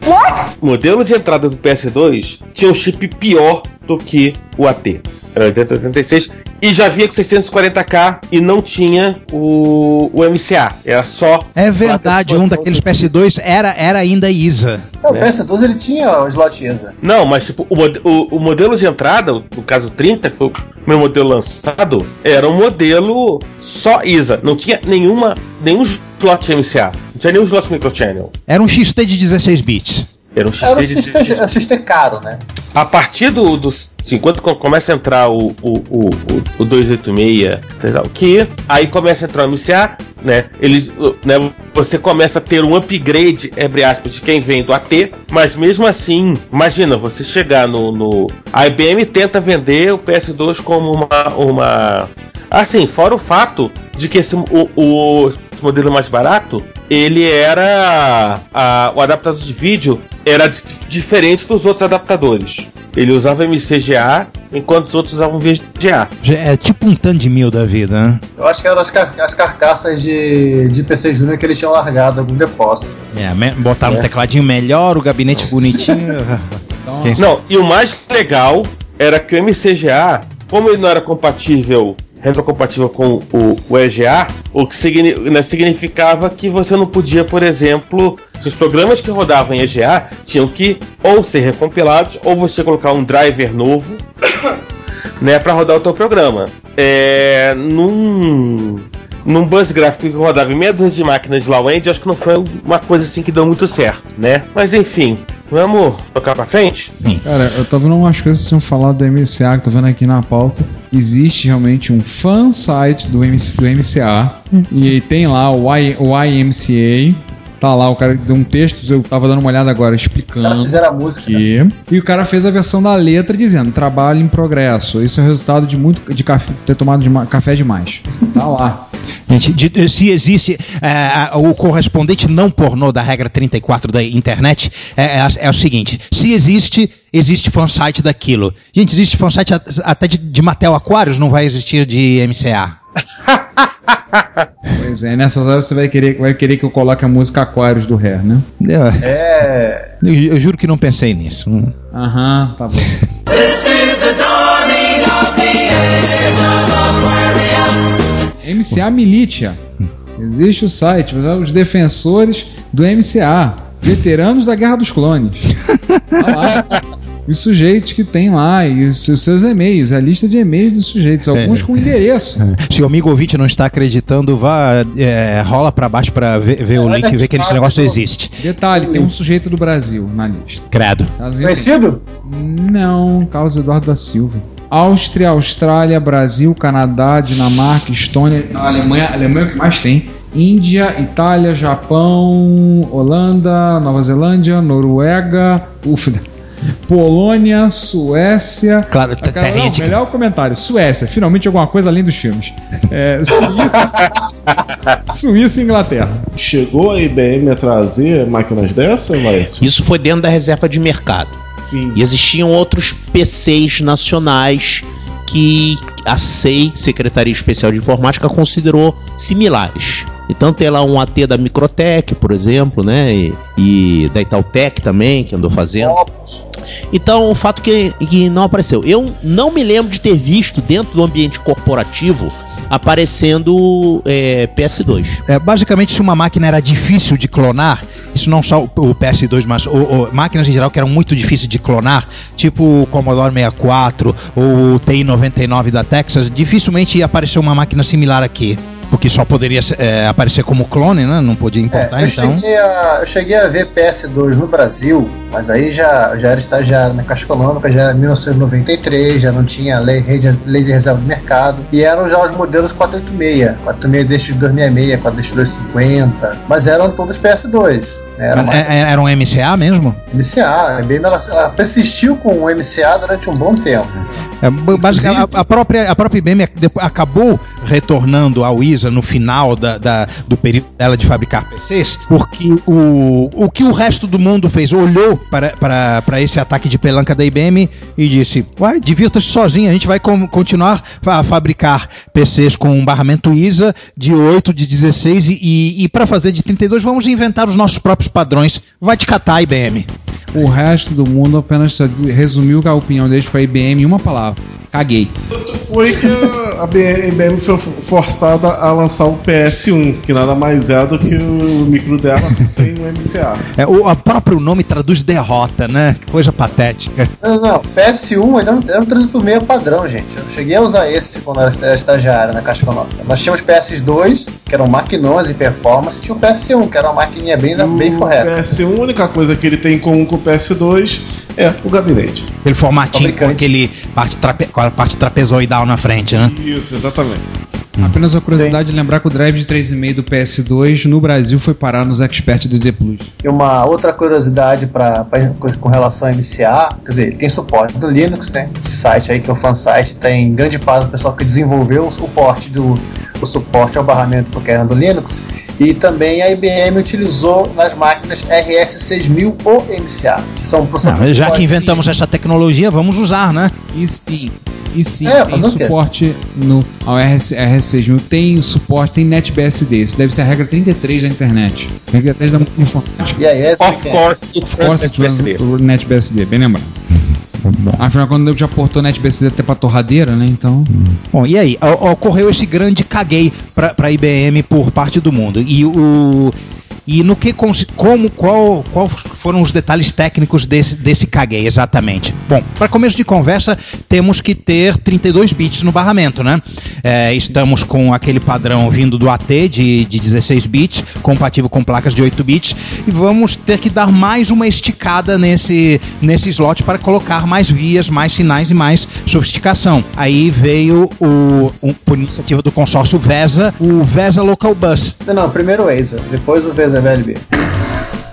Speaker 5: O modelo de entrada do PS2 tinha um chip pior do que o AT. Era 8086 e já vinha com 640k e não tinha o, o MCA. Era só
Speaker 2: É verdade, um daqueles PS2 era, era ainda ISA.
Speaker 4: Não, o
Speaker 5: né?
Speaker 4: PS12 ele tinha o slot ISA.
Speaker 5: Não, mas tipo, o, o- o modelo de entrada, no caso 30, que foi o meu modelo lançado, era um modelo só ISA. Não tinha nenhuma, nenhum slot MCA. Não tinha nenhum slot microchannel.
Speaker 2: Era um XT de 16 bits.
Speaker 5: Era um XT
Speaker 4: Era um
Speaker 5: de
Speaker 4: XT, era um XT caro, né?
Speaker 5: A partir do, dos. Assim, quando co- começa a entrar o, o, o, o, o 286, sei lá o que, aí começa a entrar o MCA, né? Eles, né? Você começa a ter um upgrade, entre aspas, de quem vem do AT, mas mesmo assim, imagina, você chegar no. no a IBM tenta vender o PS2 como uma. uma assim, fora o fato de que esse, o, o esse modelo mais barato, ele era. a- o adaptador de vídeo era di- diferente dos outros adaptadores. Ele usava MCGA, enquanto os outros usavam VGA.
Speaker 2: Já É tipo um tanto mil da vida, né?
Speaker 4: Eu acho que eram as, car- as carcaças de, de PC Júnior que eles tinham largado algum depósito.
Speaker 2: É, botaram um tecladinho melhor, o gabinete bonitinho. Quem sabe?
Speaker 5: Não, e o mais legal era que o MCGA, como ele não era compatível, retrocompatível com o, o EGA, o que signi- né, significava que você não podia, por exemplo, os programas que rodavam em EGA tinham que ou ser recompilados ou você colocar um driver novo, né, para rodar o teu programa. É, num num bus gráfico que rodava em meia dúzia de máquinas de low-end, acho que não foi uma coisa assim que deu muito certo, né? Mas enfim, vamos tocar pra frente?
Speaker 3: Cara, eu tava vendo umas coisas que tinham falado do MCA, que tô vendo aqui na pauta. Existe realmente um fan site do, MC, do MCA. E aí tem lá o, I, o IMCA. Tá lá, o cara deu um texto, eu tava dando uma olhada agora explicando.
Speaker 4: fizeram a música. né?
Speaker 3: Que, e o cara fez a versão da letra dizendo trabalho em progresso. Isso é o resultado de muito de café, ter tomado dema- café demais. Tá lá.
Speaker 2: Gente, de- se existe é, a- o correspondente não pornô da regra 34 da internet, é, é, é o seguinte: se existe, existe fansite daquilo. Gente, existe fansite a- até de, de Mattel Aquários, não vai existir de MCA.
Speaker 3: Pois é, nessas horas você vai querer, vai querer que eu coloque a música Aquários do Hair, né?
Speaker 2: Eu,
Speaker 4: É.
Speaker 2: eu- eu juro que não pensei nisso.
Speaker 3: Aham, tá bom. MCA Militia. Existe o site, os defensores do MCA, veteranos da Guerra dos Clones. Tá lá. Os sujeitos que tem lá e os os seus e-mails, a lista de e-mails dos sujeitos, alguns com endereço.
Speaker 2: Se o amigo ouvinte não está acreditando, vá, é, rola pra baixo pra ver, ver o
Speaker 4: É,
Speaker 2: link e ver que esse negócio existe.
Speaker 3: Detalhe, tem um sujeito do Brasil na lista.
Speaker 2: Credo.
Speaker 4: Conhecido?
Speaker 3: Não, Carlos Eduardo da Silva. Áustria, Austrália, Brasil, Canadá, Dinamarca, Estônia, Alemanha, Alemanha é o que mais tem. Índia, Itália, Japão, Holanda, Nova Zelândia, Noruega, ufa, Polônia, Suécia.
Speaker 2: Claro,
Speaker 3: Ah, cara,
Speaker 2: terrinha
Speaker 3: não,
Speaker 2: de-
Speaker 3: melhor comentário. Suécia, finalmente alguma coisa além dos filmes. É, Suíça, Suíça e Inglaterra.
Speaker 10: Chegou a IBM a trazer máquinas dessa, Laércio?
Speaker 7: Isso foi dentro da reserva de mercado.
Speaker 10: Sim.
Speaker 7: E existiam outros PCs nacionais que a SEI, Secretaria Especial de Informática, considerou similares. Então tem lá um AT da Microtech, por exemplo, né? E, e da Itautec também, que andou fazendo. Então, o fato que, que não apareceu. Eu não me lembro de ter visto dentro do ambiente corporativo aparecendo é, PS2.
Speaker 2: É, basicamente, se uma máquina era difícil de clonar, isso não só o, o PS2, mas o, o- máquinas em geral que eram muito difíceis de clonar, tipo o Commodore 64 ou o TI-99 da Texas, dificilmente ia aparecer uma máquina similar aqui. Porque só poderia é, aparecer como clone, né? Não podia importar,
Speaker 4: É, eu,
Speaker 2: então.
Speaker 4: cheguei a, eu cheguei a ver PS2 no Brasil, mas aí já, já era estagiário na Caixa Econômica, já era 1993, já não tinha lei, lei de reserva de mercado, e eram já os modelos 486, 486 266, 48250, mas eram todos PS2. Era uma
Speaker 2: É- é- Era um MCA mesmo?
Speaker 4: MCA, a IBM ela, ela persistiu com o MCA durante um bom tempo.
Speaker 2: É, basicamente, a, a própria, a própria IBM acabou retornando ao ISA no final da, da- do período dela de fabricar PCs, porque o, o que o resto do mundo fez, olhou para, para, para esse ataque de pelanca da IBM e disse: Uai, divirta-se sozinho, a gente vai com- continuar a fabricar PCs com um barramento ISA de 8, de 16 e, e, e para fazer de 32 vamos inventar os nossos próprios padrões. Vai te catar, IBM.
Speaker 3: O resto do mundo apenas resumiu que a opinião deles foi IBM em uma palavra. Caguei.
Speaker 10: Foi que a a IBM foi forçada a lançar o PS1, que nada mais é do que o micro dela sem o MCA.
Speaker 2: É, o a próprio nome traduz derrota, né? Que coisa patética.
Speaker 4: Não, não, PS1 ainda não- era um 386 padrão, gente. Eu cheguei a usar esse quando eu era estagiário na Caixa Econômica. Nós tínhamos PS2, que eram maquinões e performance, e tinha o PS1, que era uma maquininha bem, bem
Speaker 10: O
Speaker 4: forreta.
Speaker 10: PS1, a única coisa que ele tem em comum com o PS2 é o gabinete.
Speaker 2: Aquele formatinho com aquele parte, trape, com a parte trapezoidal na frente, né?
Speaker 10: Isso, exatamente.
Speaker 3: Apenas a curiosidade de lembrar que o drive de 3,5 do PS2 no Brasil foi parar nos Expert DD Plus.
Speaker 4: E uma outra curiosidade pra, pra- com relação ao MCA, quer dizer, ele tem suporte do Linux, né? Esse site aí que é o fansite, tem grande parte do pessoal que desenvolveu o porte do o suporte ao barramento pro kernel do Linux. E também a IBM utilizou nas máquinas RS6000 o MCA, que são
Speaker 2: Não,
Speaker 4: processadores
Speaker 2: já que inventamos essa tecnologia, vamos usar, né?
Speaker 3: E sim, e sim,
Speaker 4: É,
Speaker 3: tem suporte no ao RS, RS6000, tem suporte, tem NetBSD. Isso deve ser a regra 33 da internet. Regra 33 da informática.
Speaker 4: E aí, essa
Speaker 5: Of
Speaker 4: é.
Speaker 5: course,
Speaker 3: Of course,
Speaker 5: NetBSD.
Speaker 3: NetBSD, bem lembrado. Afinal, quando eu já portou NetBSD até pra torradeira, né? Então.
Speaker 2: Bom, e aí? O- Ocorreu esse grande caguei para a IBM por parte do mundo. E o. E no que como qual, qual foram os detalhes técnicos desse, desse caguei exatamente? Bom, para começo de conversa, temos que ter 32 bits no barramento, né? É, estamos com aquele padrão vindo do AT de, de 16 bits, compatível com placas de 8 bits, e vamos ter que dar mais uma esticada nesse, nesse slot para colocar mais vias, mais sinais e mais sofisticação. Aí veio o, um, por iniciativa do consórcio VESA, o VESA Local Bus.
Speaker 4: Não, não, primeiro o ASA, depois o VSA VLB.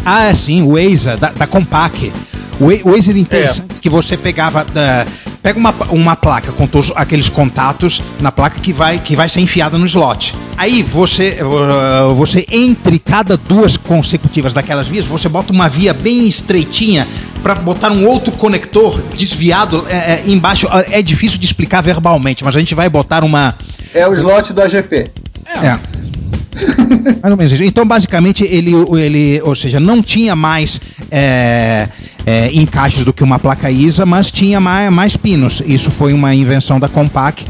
Speaker 2: Ah, é sim, o EISA, da, da Compaq. O, E- EISA era interessante que você pegava. da- pega uma, uma placa com todos aqueles contatos na placa que vai, que vai ser enfiada no slot. Aí você, uh, você entre cada duas consecutivas daquelas vias, você bota uma via bem estreitinha para botar um outro conector desviado é, é, embaixo. É difícil de explicar verbalmente, mas a gente vai botar uma.
Speaker 4: É o slot do AGP.
Speaker 2: É. Mais ou menos isso. Então, basicamente, ele, ele ou seja, não tinha mais é, é, encaixes do que uma placa ISA, mas tinha mais, mais pinos. Isso foi uma invenção da Compaq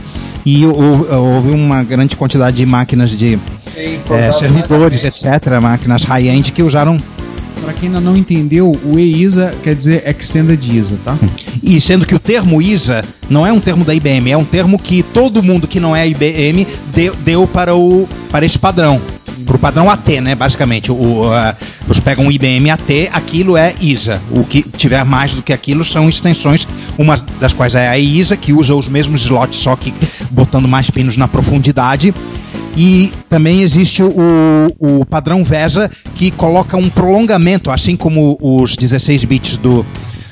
Speaker 2: e hou- houve uma grande quantidade de máquinas de
Speaker 4: Sim,
Speaker 2: é, servidores, etc., máquinas high-end que usaram.
Speaker 3: Pra quem ainda não entendeu, o EISA quer dizer Extended ISA, tá?
Speaker 2: E sendo que o termo ISA não é um termo da IBM, é um termo que todo mundo que não é IBM deu, deu para, o, para esse padrão. Para o padrão AT, né? Basicamente. O, a- eles pegam o IBM AT, aquilo é ISA. O que tiver mais do que aquilo são extensões, uma das quais é a ISA, que usa os mesmos slots, só que botando mais pinos na profundidade. E também existe o, o padrão VESA, que coloca um prolongamento, assim como os 16 bits do,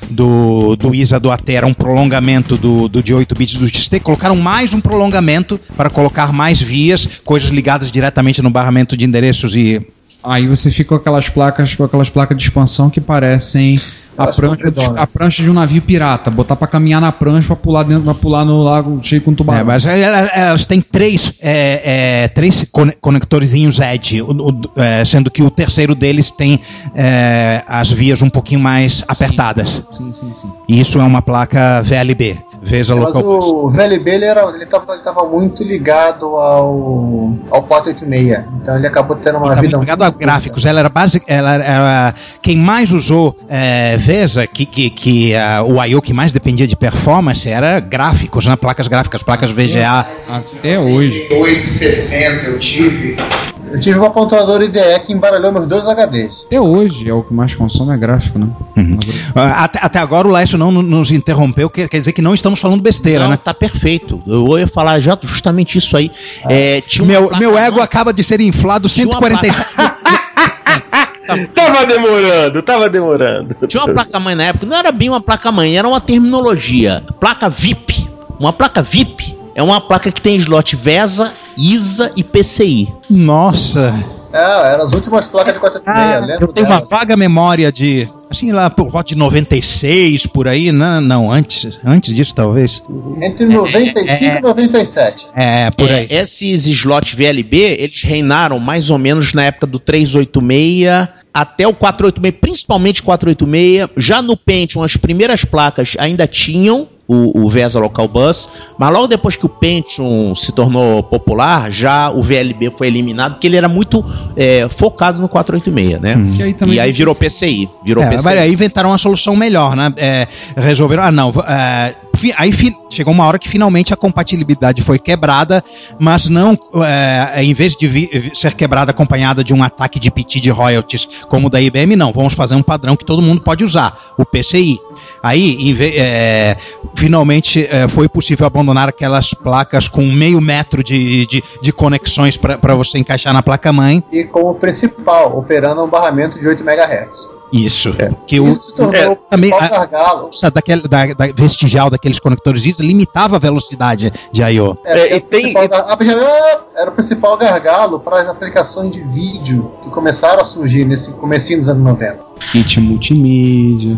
Speaker 2: do, do ISA do Atera um prolongamento do, do de 8 bits do XT, colocaram mais um prolongamento para colocar mais vias, coisas ligadas diretamente no barramento de endereços e
Speaker 3: Aí você fica com aquelas placas, com aquelas placas de expansão que parecem a prancha, de, a prancha de um navio pirata. Botar pra caminhar na prancha pra pular dentro, pra pular no lago cheio com
Speaker 2: É,
Speaker 3: tubarão.
Speaker 2: mas ela- elas têm três, é, é, três cone- conectorzinhos o- é, sendo que o terceiro deles tem é, as vias um pouquinho mais apertadas.
Speaker 3: Sim, sim, sim.
Speaker 2: E isso é uma placa VLB, Veja
Speaker 4: Mas
Speaker 2: Local
Speaker 4: o VLB ele era, ele tava, ele tava muito ligado ao, ao 486. Então ele acabou tendo uma
Speaker 2: Tá
Speaker 4: vida.
Speaker 2: muito ligado a gráficos. Ela era base, ela era, quem mais usou é, VESA, que, que, que ah, o I.O. que mais dependia de performance era gráficos, né? placas gráficas, placas VGA.
Speaker 3: Até hoje.
Speaker 6: 860 eu tive.
Speaker 4: Eu tive uma pontuadora IDE que embaralhou meus dois HDs.
Speaker 3: Até hoje é o que mais consome é gráfico, né?
Speaker 2: Ah, Até, até agora o Lécio não nos interrompeu, quer, quer dizer que não estamos falando besteira,
Speaker 7: Não,
Speaker 2: né?
Speaker 7: tá perfeito. Eu ia falar já justamente isso aí. É, tinha uma
Speaker 2: Meu,
Speaker 7: placa
Speaker 2: meu ego
Speaker 7: mãe-
Speaker 2: acaba de ser inflado
Speaker 7: Tinha uma
Speaker 2: 147
Speaker 5: Tava demorando, tava demorando.
Speaker 7: Tinha uma placa-mãe na época, não era bem uma placa-mãe, era uma terminologia. Placa VIP. Uma placa VIP é uma placa que tem slot VESA, ISA e PCI.
Speaker 2: Nossa.
Speaker 4: É, eram as últimas placas de 486,
Speaker 2: Ah,
Speaker 4: lembro
Speaker 2: eu tenho uma
Speaker 4: delas.
Speaker 2: vaga memória de. Assim, lá por volta de 96, por aí. Não, não antes, antes disso, talvez.
Speaker 4: Entre 95
Speaker 2: É.
Speaker 4: e 97.
Speaker 2: É, por
Speaker 7: É,
Speaker 2: aí.
Speaker 7: esses slots VLB, eles reinaram mais ou menos na época do 386 até o 486, principalmente 486. Já no Pentium, as primeiras placas ainda tinham o, o VESA Local Bus, mas logo depois que o Pentium se tornou popular, já o VLB foi eliminado, porque ele era muito é, focado no 486, né?
Speaker 3: Que aí também
Speaker 7: E aí virou PCI. Virou
Speaker 2: É,
Speaker 7: PCI.
Speaker 2: mas aí inventaram uma solução melhor, né? É, resolveram, ah, não. é, fi- aí fi- chegou uma hora que finalmente a compatibilidade foi quebrada, mas não, é, em vez de ser quebrada acompanhada de um ataque de PT de royalties como o da IBM, não. Vamos fazer um padrão que todo mundo pode usar, o PCI. Aí, é, finalmente, é, foi possível abandonar aquelas placas com meio metro de, de, de conexões para você encaixar na placa-mãe.
Speaker 4: E como principal, operando um barramento de 8 MHz.
Speaker 2: Isso. Que o,
Speaker 4: Isso se tornou
Speaker 5: é,
Speaker 4: o
Speaker 2: também a-
Speaker 4: gargalo.
Speaker 2: daquele, da, da vestigial daqueles conectores ISA limitava a velocidade de I.O.
Speaker 4: É,
Speaker 5: É, e tem-
Speaker 4: era o principal gargalo para as aplicações de vídeo que começaram a surgir nesse comecinho dos anos 90.
Speaker 3: Kit multimídia.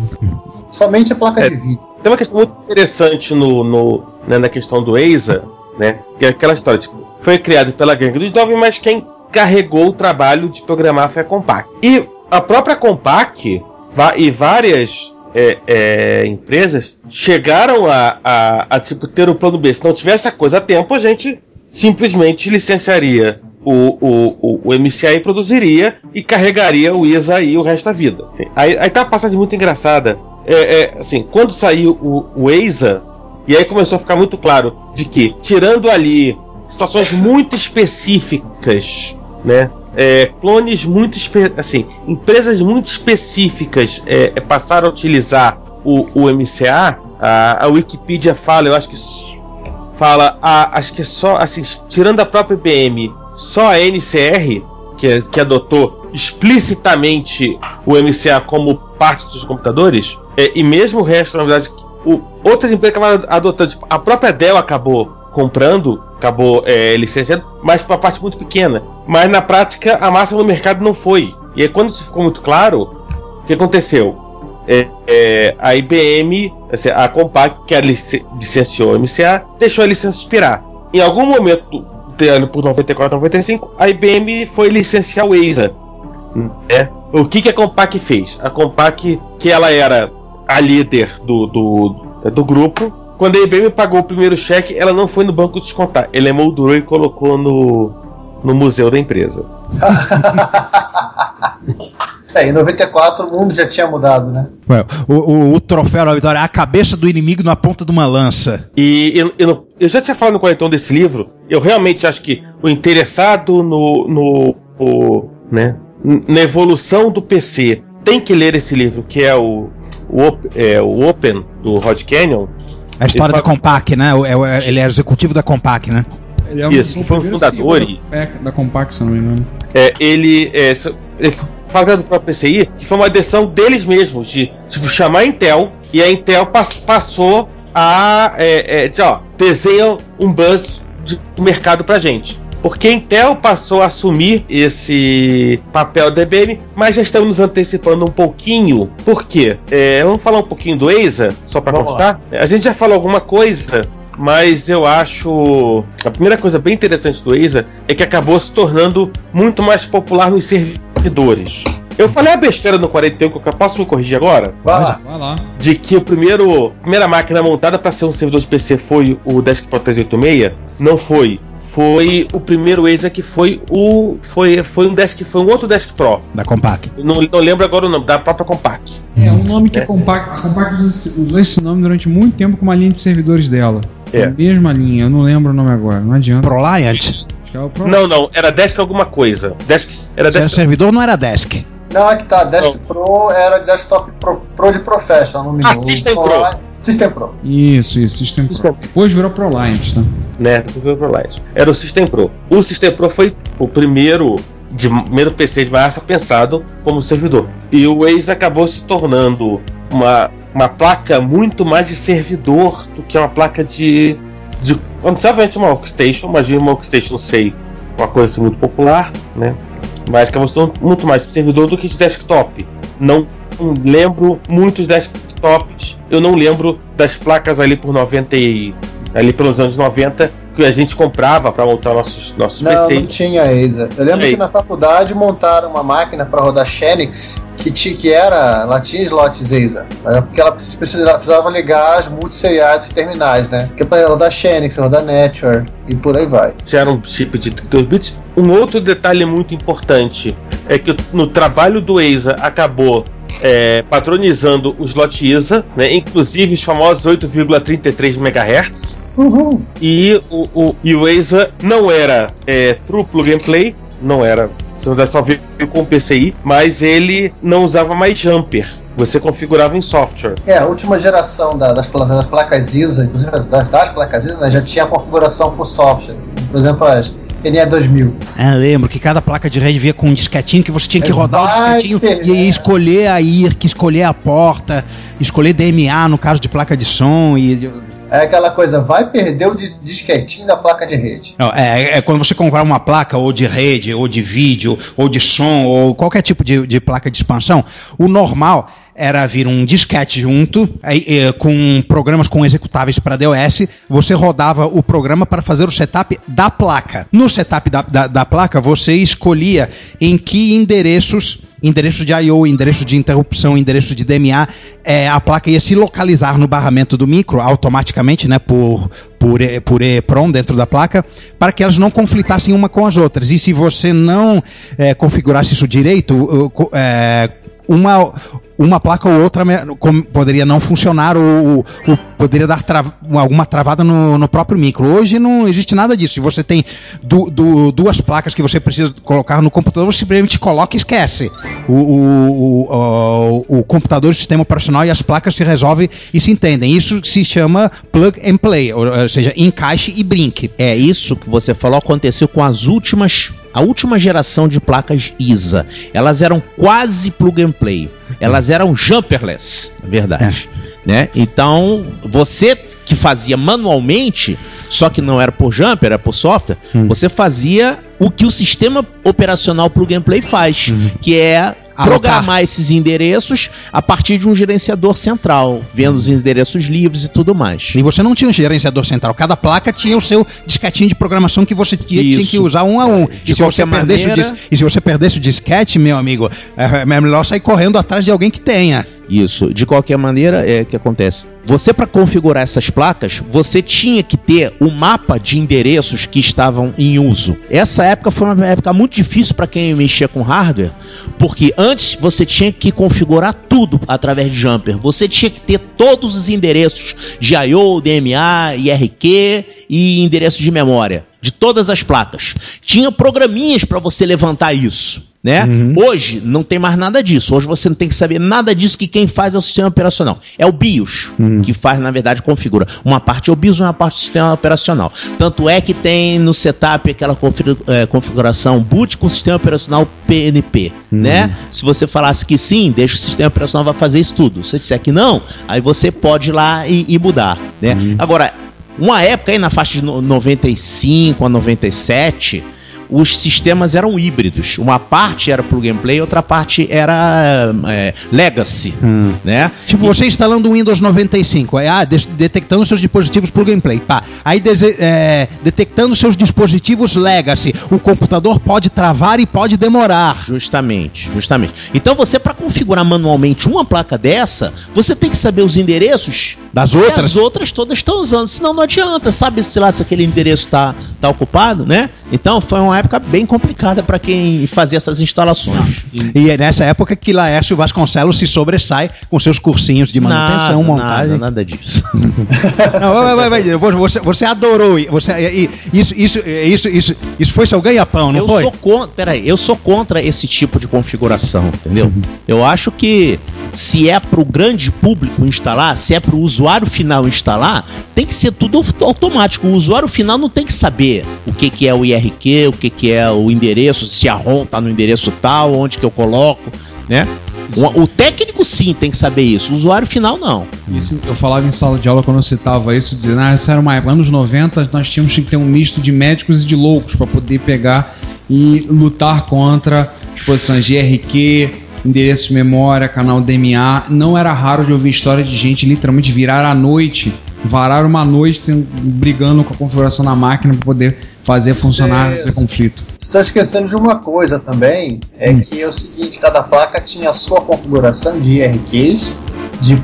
Speaker 4: Somente a placa
Speaker 5: É.
Speaker 4: de vídeo.
Speaker 5: Tem uma questão muito interessante no, no- né, na questão do EISA, né? Que é aquela história, tipo, foi criado pela gangue dos nove, mas quem carregou o trabalho de programar foi a Compaq. E a própria Compaq e várias é, é, empresas chegaram a, a, a, tipo, ter o plano B. Se não tivesse a coisa a tempo, a gente simplesmente licenciaria o, o, o, o MCA e produziria e carregaria o ISA aí o resto da vida. Assim, aí, aí tá uma passagem muito engraçada. É, é, assim, quando saiu o, o EISA, e aí começou a ficar muito claro de que, tirando ali situações muito específicas, né? é, clones muito assim, empresas muito específicas é, é, passaram a utilizar o, o MCA. A, a Wikipedia fala, eu acho que fala, a, acho que é só assim, tirando a própria IBM, só a NCR que, que adotou explicitamente o MCA como parte dos computadores, é, e mesmo o resto, na verdade, o- outras empresas acabaram adotando, tipo, a própria Dell acabou comprando, acabou é, licenciando, mas para parte muito pequena. Mas na prática, a massa no mercado não foi. E aí, quando isso ficou muito claro, o que aconteceu? É, é, a IBM, assim, a Compaq, que a lic- licenciou o MCA, deixou a licença expirar. Em algum momento, ano por 94, 95, a IBM foi licenciar o EISA. né? O que, que a Compaq fez? A Compaq, que ela era a líder do, do, do grupo, quando a IBM pagou o primeiro cheque, ela não foi no banco descontar. Ela emoldurou e colocou no, no museu da empresa.
Speaker 4: É, em 94 o mundo já tinha mudado, né?
Speaker 2: Ué, O, o, o troféu da vitória é a cabeça do inimigo na ponta de uma lança.
Speaker 5: E eu, eu, eu já tinha falado no coletão desse livro. Eu realmente acho que o interessado no, no, o, né, na evolução do PC tem que ler esse livro, que é o, o, Op- é, o Open do Rod Canyon.
Speaker 2: A história da Compaq, né? É o- ele é executivo da Compaq, né?
Speaker 3: Ele é
Speaker 5: Isso, que foi o
Speaker 3: primeiro
Speaker 5: fundador
Speaker 3: CEO da, Compaq, se não me engano.
Speaker 5: É, ele, é, ele fazendo do próprio PCI, que foi uma decisão deles mesmos de tipo, chamar a Intel, E a Intel pas- passou a é, é, dizer, ó, desenha um bus de mercado pra gente. Porque a Intel passou a assumir esse papel da IBM, mas já estamos nos antecipando um pouquinho. Por quê? É, vamos falar um pouquinho do EISA, só para constar? A gente já falou alguma coisa, mas eu acho. A primeira coisa bem interessante do EISA é que acabou se tornando muito mais popular nos servidores. Eu falei a besteira no 41, que eu posso me corrigir agora?
Speaker 4: Vai lá.
Speaker 3: Vai lá.
Speaker 5: de que o primeiro a primeira máquina montada para ser um servidor de PC foi o Desktop 386, não foi. Foi o primeiro ESA que foi o foi foi um desk foi um outro Desk Pro.
Speaker 2: Da Compaq.
Speaker 5: Não, não lembro agora o nome da própria Compaq.
Speaker 3: É um nome que
Speaker 5: É.
Speaker 3: a Compaq, a Compaq usou esse- nome durante muito tempo com uma linha de servidores dela.
Speaker 5: É.
Speaker 3: A mesma linha, eu não lembro o nome agora, não adianta.
Speaker 2: ProLiant.
Speaker 3: Acho que é o Pro-
Speaker 5: Não, não, era Desk alguma coisa. Desk era
Speaker 2: Se
Speaker 5: Desk
Speaker 2: servidor, não era desk.
Speaker 4: Não, é que tá. Desk Pro era desktop Pro, Pro de Professional no
Speaker 5: Ah,
Speaker 4: menu.
Speaker 5: System
Speaker 4: O
Speaker 5: Pro.
Speaker 4: Pro- System Pro.
Speaker 3: Isso, isso, System Pro.
Speaker 5: System-
Speaker 3: Depois virou ProLiant, tá?
Speaker 5: Né? do que o ProLiant. Era o System Pro. O System Pro foi o primeiro de primeiro PC de massa pensado como servidor. E o Waze acabou se tornando uma, uma placa muito mais de servidor do que uma placa de de não necessariamente uma workstation, mas de uma workstation sei uma coisa assim, muito popular, né? Mas acabou se tornando muito mais servidor do que de desktop. Não lembro muitos desktops. Eu não lembro das placas ali por 90 e ali pelos anos 90 que a gente comprava para montar nossos nossos
Speaker 4: Não, não
Speaker 5: PCs.
Speaker 4: tinha ESA. Eu lembro que na faculdade montaram uma máquina para rodar Xenix que, ti- que era, ela tinha slots é Porque ela precisava, ligar as multisseriados terminais, né? Que é para rodar Xenix, rodar Nature e por aí vai.
Speaker 5: já era um chip de 32 bits. Um outro detalhe muito importante é que no trabalho do ESA acabou é, padronizando o slot ISA, né, inclusive os famosos 8,33 MHz.
Speaker 4: Uhum.
Speaker 5: E o, o, e o ESA não era é, true plug and play, não era. Você só veio com o PCI, mas ele não usava mais jumper. Você configurava em software.
Speaker 4: É, a última geração da- das, das placas ISA, inclusive das, das placas ISA, né, já tinha a configuração por software. Por exemplo, as NE2000.
Speaker 2: É, lembro que cada placa de rede vinha com um disquetinho que você tinha que
Speaker 4: Vai
Speaker 2: rodar o disquetinho
Speaker 4: perder.
Speaker 2: e aí escolher a IRC, escolher a porta, escolher DMA no caso de placa de som e
Speaker 4: É aquela coisa, vai perder o dis- disquetinho da placa de rede.
Speaker 2: Não, é, é quando você comprar uma placa ou de rede, ou de vídeo, ou de som, ou qualquer tipo de, de placa de expansão, o normal era vir um disquete junto, eh, com programas com executáveis para DOS, você rodava o programa para fazer o setup da placa. No setup da, da, da placa, você escolhia em que endereços endereço de I/O, endereço de interrupção, endereço de DMA, eh, a placa ia se localizar no barramento do micro automaticamente, né, por por, por EEPROM dentro da placa, para que elas não conflitassem uma com as outras. E se você não eh, configurasse isso direito, eh, uma, uma placa ou outra poderia não funcionar ou, ou poderia dar tra- alguma travada no, no próprio micro. Hoje não existe nada disso. Se você tem du- du- duas placas que você precisa colocar no computador, você simplesmente coloca e esquece. O, o, o, o- computador, o sistema operacional e as placas se resolvem e se entendem. Isso se chama plug and play, ou seja, encaixe e brinque.
Speaker 7: É isso que você falou aconteceu com as últimas, a última geração de placas ISA. Elas eram quase plug and play. Elas eram jumperless, na verdade, né? Então, você que fazia manualmente, só que não era por jumper, era por software,
Speaker 2: Hum.
Speaker 7: você fazia o que o sistema operacional plug and play faz, que é
Speaker 2: Alocar.
Speaker 7: programar esses endereços a partir de um gerenciador central, vendo os endereços livres e tudo mais.
Speaker 2: E você não tinha um gerenciador central. Cada placa tinha o seu disquetinho de programação que você tinha, tinha que usar um a um.
Speaker 7: De
Speaker 2: E se, você
Speaker 7: qualquer
Speaker 2: perdesse o
Speaker 7: maneira-
Speaker 2: dis- e se você perdesse o disquete, meu amigo, é é melhor sair correndo atrás de alguém que tenha.
Speaker 7: Isso. De qualquer maneira, é que acontece. Você, para configurar essas placas, você tinha que ter o mapa de endereços que estavam em uso. Essa época foi uma época muito difícil para quem mexia com hardware, porque antes você tinha que configurar tudo através de jumper. Você tinha que ter todos os endereços de I/O, DMA, IRQ e endereço de memória. De todas as placas. Tinha programinhas para você levantar isso. Né? Hoje não tem mais nada disso. Hoje você não tem que saber nada disso que quem faz é o sistema operacional. É o BIOS que faz, na verdade, configura. Uma parte é o BIOS, uma parte é o sistema operacional. Tanto é que tem no setup aquela eh, configuração boot com sistema operacional PNP, né? Se você falasse que sim, deixa o sistema operacional vai fazer isso tudo. Se você disser que não, aí você pode ir lá e, e mudar, né? Agora, uma época aí na faixa de no- 95 a 97, os sistemas eram híbridos. Uma parte era plug and play, outra parte era é, legacy, né?
Speaker 2: Tipo, você instalando o Windows 95, aí, ah, de- detectando seus dispositivos plug and play, pá. Aí é, detectando seus dispositivos legacy, o computador pode travar e pode demorar.
Speaker 7: Justamente, justamente. Então você para configurar manualmente uma placa dessa, você tem que saber os endereços
Speaker 2: Das outras?
Speaker 7: as outras todas estão usando, senão não adianta, sabe se lá se aquele endereço tá, tá ocupado, né? Então foi uma época bem complicada para quem fazia essas instalações.
Speaker 2: E é nessa época que Laércio Vasconcelos se sobressai com seus cursinhos de manutenção,
Speaker 7: nada,
Speaker 2: montagem.
Speaker 7: nada, nada disso.
Speaker 2: Não, vai, vai, vai. Você, você adorou. Você, e- isso, isso, isso, isso, isso foi seu ganha-pão, não
Speaker 7: eu
Speaker 2: foi?
Speaker 7: sou contra, peraí, eu sou contra esse tipo de configuração, entendeu?
Speaker 2: Uhum.
Speaker 7: Eu acho que se é para o grande público instalar, se é para o usuário final instalar, tem que ser tudo au- automático. O usuário final não tem que saber o que, que é o IRQ, o que, que é o endereço, se a ROM tá no endereço tal, onde que eu coloco, né? O, técnico sim tem que saber isso, o usuário final não.
Speaker 3: Isso, eu falava em sala de aula quando eu citava isso, dizendo, ah, essa era uma época, anos 90, nós tínhamos que ter um misto de médicos e de loucos para poder pegar e lutar contra exposições de IRQ, endereço de memória, canal DMA. Não era raro de ouvir história de gente literalmente virar à noite, varar uma noite brigando com a configuração da máquina para poder fazer funcionar esse conflito.
Speaker 4: Está esquecendo de uma coisa também, é que é o seguinte, cada placa tinha a sua configuração de IRQs, de,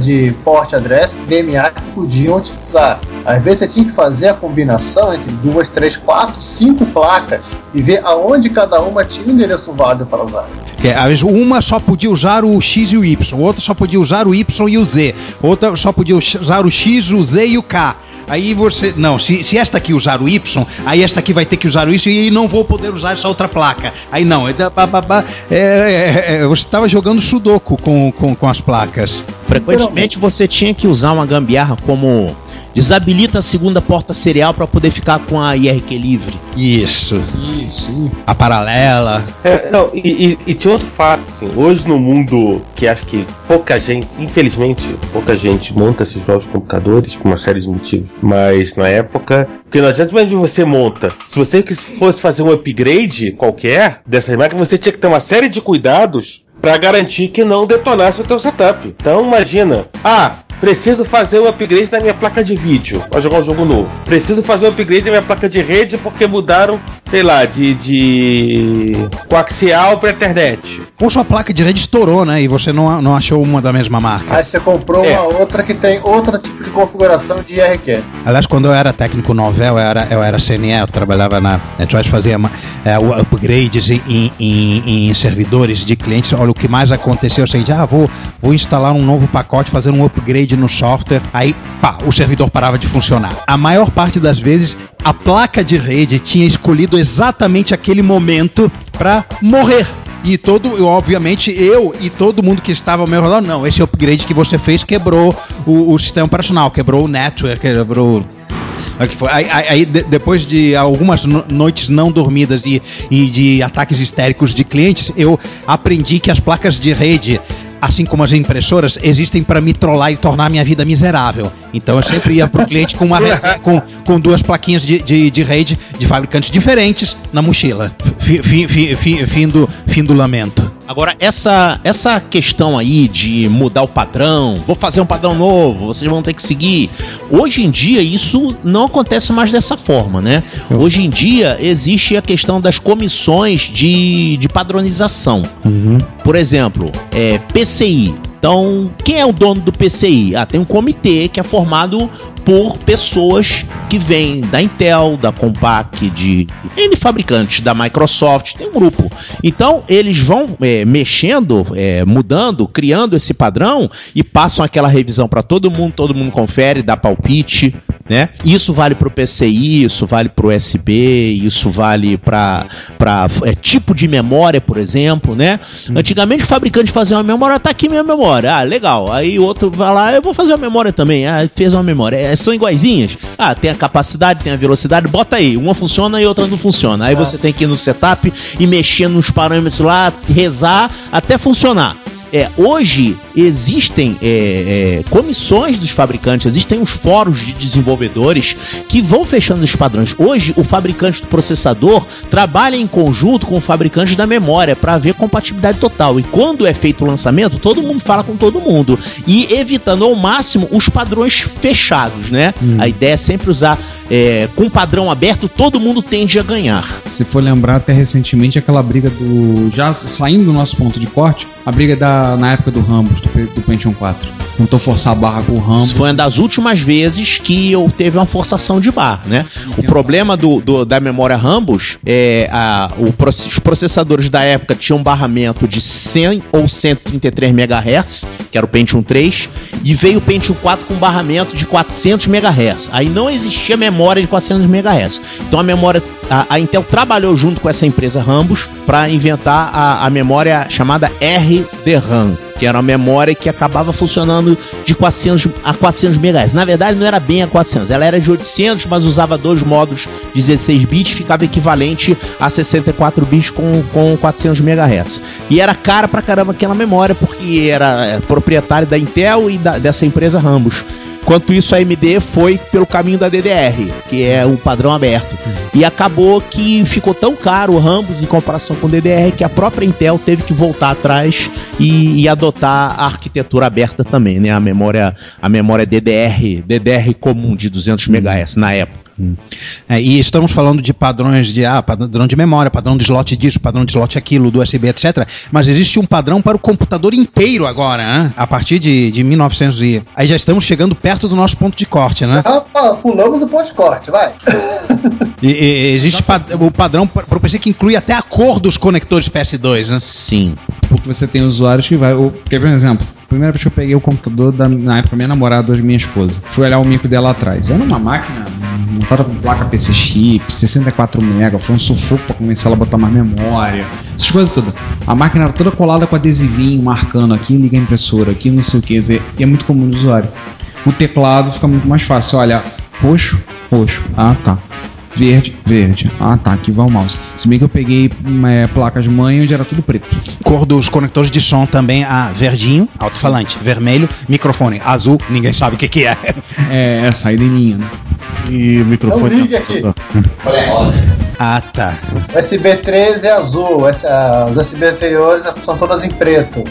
Speaker 4: de port address, DMA que podiam utilizar. Às vezes você tinha que fazer a combinação entre duas, três, quatro, cinco placas e ver aonde cada uma tinha um endereço válido para usar.
Speaker 2: Que, às vezes, uma só podia usar o X e o Y, outra só podia usar o Y e o Z, outra só podia usar o X, o Z e o K. Aí você. Não, se, se esta aqui usar o Y, aí esta aqui vai ter que usar o isso e aí não vou poder usar essa outra placa. Aí não, é, é, é, é, você estava jogando sudoku com, com, com as placas.
Speaker 7: Frequentemente você tinha que usar uma gambiarra como desabilita a segunda porta serial para poder ficar com a IRQ livre.
Speaker 2: Isso.
Speaker 3: Isso.
Speaker 2: A paralela.
Speaker 5: É, não, e, e- e tinha outro fato, assim, hoje no mundo que acho que pouca gente, infelizmente, pouca gente monta esses novos computadores por uma série de motivos, mas na época, porque não adianta mais você monta, se você fosse fazer um upgrade qualquer dessas máquinas, você tinha que ter uma série de cuidados para garantir que não detonasse o teu setup. Então imagina, ah, Preciso fazer um upgrade na minha placa de vídeo para jogar um jogo novo. Preciso fazer um upgrade na minha placa de rede porque mudaram, sei lá, de, de coaxial para Ethernet.
Speaker 2: Ou sua placa de rede estourou, né? E você não, não achou uma da mesma marca.
Speaker 4: Aí você comprou
Speaker 5: É.
Speaker 4: uma outra que tem outro tipo de configuração de IRQ.
Speaker 2: Aliás, quando eu era técnico novel, eu era, eu era CNE, eu trabalhava na NetWise, fazia é, upgrades em- em- em servidores de clientes. Olha, o que mais aconteceu o seguinte, ah, vou, vou instalar um novo pacote, fazer um upgrade no software, aí, pá, o servidor parava de funcionar. A maior parte das vezes, a placa de rede tinha escolhido exatamente aquele momento para morrer. E todo, obviamente, eu e todo mundo que estava ao meu redor, não, esse upgrade que você fez quebrou o, o sistema operacional, quebrou o network, quebrou. Aí, que foi- aí- aí- de- depois de algumas no- noites não dormidas e, e de ataques histéricos de clientes, eu aprendi que as placas de rede, assim como as impressoras, existem para me trollar e tornar minha vida miserável. Então eu sempre ia pro cliente com, uma com, com duas plaquinhas de, de, de rede de fabricantes diferentes na mochila. Fi- fi- fi- fi- fim, do, fim do lamento.
Speaker 7: Agora, essa, essa questão aí de mudar o padrão, vou fazer um padrão novo, vocês vão ter que seguir. Hoje em dia, isso não acontece mais dessa forma, né? Hoje em dia, existe a questão das comissões de, de padronização. Por exemplo, é, PCI. Então, quem é o dono do PCI? Ah, tem um comitê que é formado por pessoas que vêm da Intel, da Compaq, de N fabricantes, da Microsoft, tem um grupo. Então, eles vão é, mexendo, é, mudando, criando esse padrão e passam aquela revisão para todo mundo, todo mundo confere, dá palpite, né? Isso vale pro PCI, isso vale pro USB, isso vale para para é, tipo de memória, por exemplo, né? Antigamente o fabricante fazia uma memória, tá aqui minha memória. Ah, legal. Aí o outro vai lá, eu vou fazer uma memória também. Ah, fez uma memória. É, são iguaizinhas? Ah, tem a capacidade, tem a velocidade, bota aí. Uma funciona e outra não funciona. Aí você tem que ir no setup e mexer nos parâmetros lá, rezar até funcionar. É, hoje existem é, é, comissões dos fabricantes, existem os fóruns de desenvolvedores que vão fechando os padrões. Hoje, o fabricante do processador trabalha em conjunto com o fabricante da memória para ver compatibilidade total. E quando é feito o lançamento, todo mundo fala com todo mundo e evitando ao máximo os padrões fechados, né? A ideia é sempre usar é, com padrão aberto, todo mundo tende a ganhar.
Speaker 3: Se for lembrar até recentemente aquela briga do. Já saindo do nosso ponto de corte, a briga da, na época do Rambos, do, Pentium 4. Tentou forçar a barra com o Rambos.
Speaker 7: Isso foi uma das últimas vezes que eu teve uma forçação de barra, né? O problema do, do- da memória Rambus é a, o os processadores da época tinham barramento de 100 ou 133 MHz, que era o Pentium 3, e veio o Pentium 4 com barramento de 400 MHz. Aí não existia memória de 400 MHz. Então a memória a, a Intel trabalhou junto com essa empresa Rambus para inventar a, a memória chamada RDRAM, que era uma memória que acabava funcionando de 400 a 400 MHz. Na verdade, não era bem a 400, ela era de 800, mas usava dois modos 16 bits, ficava equivalente a 64 bits com, com 400 MHz. E era cara pra caramba aquela memória, porque era é, proprietário da Intel e da- dessa empresa Rambus. Enquanto isso, a AMD foi pelo caminho da DDR, que é o padrão aberto. E acabou que ficou tão caro o Rambus em comparação com o DDR que a própria Intel teve que voltar atrás e, e adotar a arquitetura aberta também, né? A memória, a memória DDR, DDR comum de 200 MHz na época.
Speaker 2: É, e estamos falando de padrões de ah, padrão de memória, padrão de slot disso, padrão de slot aquilo, do USB, etc. Mas existe um padrão para o computador inteiro agora, né? A partir de, de 1900 e... Aí já estamos chegando perto do nosso ponto de corte, né?
Speaker 4: Ah, ah, pulamos o ponto de corte, vai.
Speaker 2: E, e- existe pa- o padrão para o PC que inclui até a cor dos conectores PS2, né?
Speaker 7: Sim.
Speaker 3: Porque você tem usuários que vai. Quer ver um exemplo? Primeira vez que eu peguei o computador da, na época minha namorada, hoje minha esposa. Fui olhar o mico dela atrás. Era uma máquina montada com placa PC chip, 64 MB, foi um sufoco pra começar a botar mais memória, essas coisas todas. A máquina era toda colada com adesivinho, marcando aqui, liga a impressora, aqui não sei o que, e é muito comum no usuário. O teclado fica muito mais fácil, olha, roxo, roxo, ah tá. Verde, verde. Ah, tá, aqui vai o mouse. Se bem que eu peguei é, placas mãe onde era tudo preto.
Speaker 2: Cor dos conectores de som também, a verdinho, alto-falante, vermelho, microfone, azul, ninguém sabe o que, que é.
Speaker 3: É, é saída em linha, né?
Speaker 10: E
Speaker 4: Não
Speaker 10: microfone.
Speaker 4: ligue aqui.
Speaker 2: Ah, tá.
Speaker 4: USB 13 é azul, essa, os USB anteriores são todas em preto.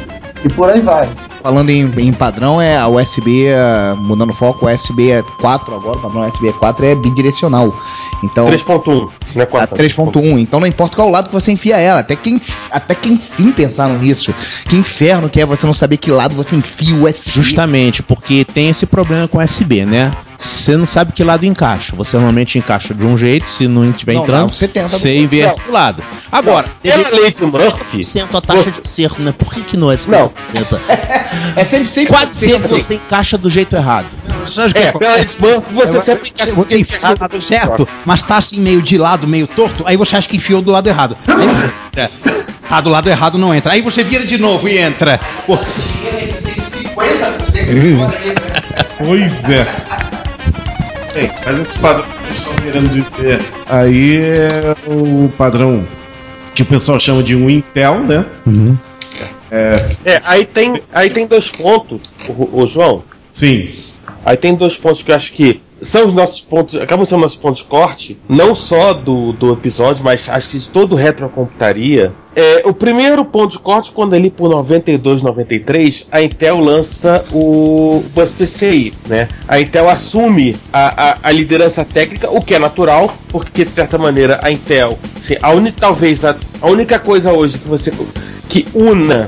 Speaker 4: E por aí vai.
Speaker 6: Falando em, em padrão, é a USB, eh, mudando o foco, o USB 4 agora, o padrão USB 4 é bidirecional. Então,
Speaker 5: 3.1, né?
Speaker 6: a
Speaker 5: 4.
Speaker 6: 3.1. Então não importa qual lado que você enfia ela. Até que, até que enfim pensaram nisso. Que inferno que é você não saber que lado você enfia o USB.
Speaker 7: Justamente, porque tem esse problema com USB, né? Você não sabe que lado encaixa. Você normalmente encaixa de um jeito, se não estiver
Speaker 6: Não,
Speaker 7: entrando,
Speaker 6: não, você tenta
Speaker 7: você
Speaker 6: do-
Speaker 7: inverte do lado. Agora,
Speaker 5: Pela lei de Murphy,
Speaker 7: a taxa de acerto, né? Por que, que no USB
Speaker 5: Não.
Speaker 7: 80?
Speaker 6: É sempre, sempre
Speaker 7: Quase sempre
Speaker 6: assim.
Speaker 7: você encaixa do jeito errado.
Speaker 5: É, pela lei de Murphy, você sempre
Speaker 2: Você, você enfia do lado certo, mas tá assim meio de lado, meio torto, aí você acha que enfiou do lado errado. Aí, é, tá do lado errado, não entra. Aí você vira de novo e entra. Pô,
Speaker 10: Pois é. Bem, mas esse padrão que vocês estão querendo dizer aí é o padrão que o pessoal chama de um Intel, né?
Speaker 5: É, aí tem, aí tem dois pontos, o, o João.
Speaker 10: Sim.
Speaker 5: Aí tem dois pontos que eu acho que são os nossos pontos, acabam sendo nossos pontos de corte, não só do, do episódio, mas acho que de todo o retrocomputaria. É, o primeiro ponto de corte, quando ali por 92, 93, a Intel lança o Bus PCI, né? A Intel assume a, a, a liderança técnica, o que é natural, porque de certa maneira a Intel, assim, a uni, talvez a, a única coisa hoje que você que una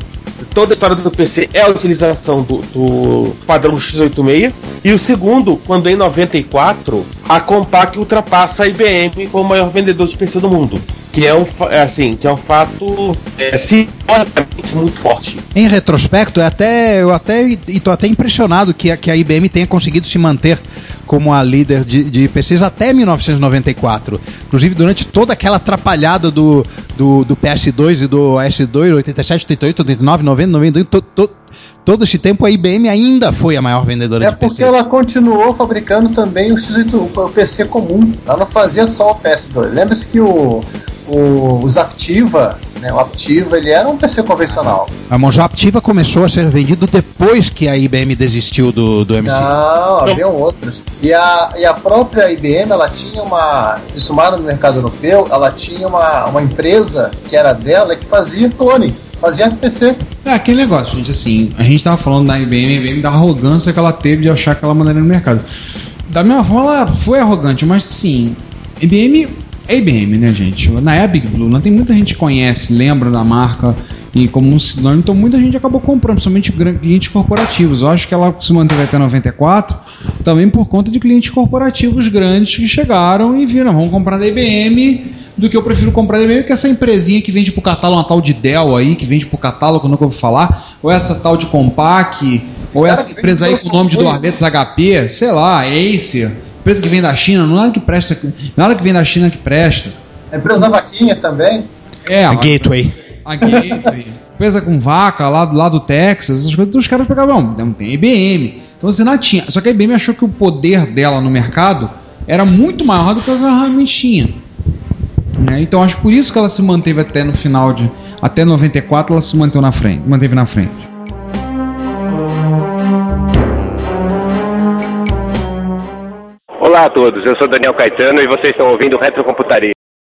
Speaker 5: toda a história do PC é a utilização do, do padrão x86. E o segundo, quando em 94 a Compaq ultrapassa a IBM como maior vendedor de PC do mundo. Que é um, é assim, que é um fato é, simbolicamente muito forte.
Speaker 2: Em retrospecto, é até, eu até e tô até impressionado que a, que a IBM tenha conseguido se manter como a líder de, de PCs até 1994. Inclusive, durante toda aquela atrapalhada do, do, do PS2 e do S2, 87, 88, 89, 90, 92, to, to, todo esse tempo a IBM ainda foi a maior vendedora
Speaker 4: É
Speaker 2: de
Speaker 4: porque
Speaker 2: PCs.
Speaker 4: ela continuou fabricando também o, X8, o PC comum. Ela não fazia só o PS2. Lembra-se que o, o, os Aptiva, né, o Aptiva, ele era um PC convencional.
Speaker 2: A Monjo Aptiva começou a ser vendido depois que a IBM desistiu do, do MC.
Speaker 4: Não, haviam outros. E a, e a própria IBM, ela tinha uma. Isso mais no mercado europeu, ela tinha uma, uma empresa que era dela que fazia clone, fazia PC.
Speaker 3: É aquele negócio, gente, assim, a gente tava falando da IBM, IBM da arrogância que ela teve de achar aquela maneira no mercado. Da mesma forma, ela foi arrogante, mas sim, IBM é IBM, né, gente? Na é Big Blue, não tem muita gente que conhece, lembra da marca e como um sinônimo, então muita gente acabou comprando, principalmente clientes corporativos. Eu acho que ela se manteve até 94 também por conta de clientes corporativos grandes que chegaram e viram, vamos comprar da IBM do que eu prefiro comprar da IBM, que essa empresinha que vende pro catálogo, uma tal de Dell aí, que vende pro catálogo, que eu nunca ouvi falar, ou essa tal de Compaq, ou essa empresa aí com o nome de duas letras HP, sei lá, Acer, empresa que vem da China, não é nada que presta, nada que vem da China que presta.
Speaker 4: A empresa da vaquinha também.
Speaker 3: É,
Speaker 2: A Gateway.
Speaker 3: A Gateway, empresa com vaca lá, do- lá do Texas, essas coisas, então os caras pegavam, não, não tem IBM. Então você não tinha. Só que a IBM achou que o poder dela no mercado era muito maior do que ela realmente tinha. Né? Então acho que por isso que ela se manteve até no final de. Até 94 ela se manteve na frente. Manteve na frente.
Speaker 11: Olá a todos, eu sou Daniel Caetano e vocês estão ouvindo Retrocomputaria.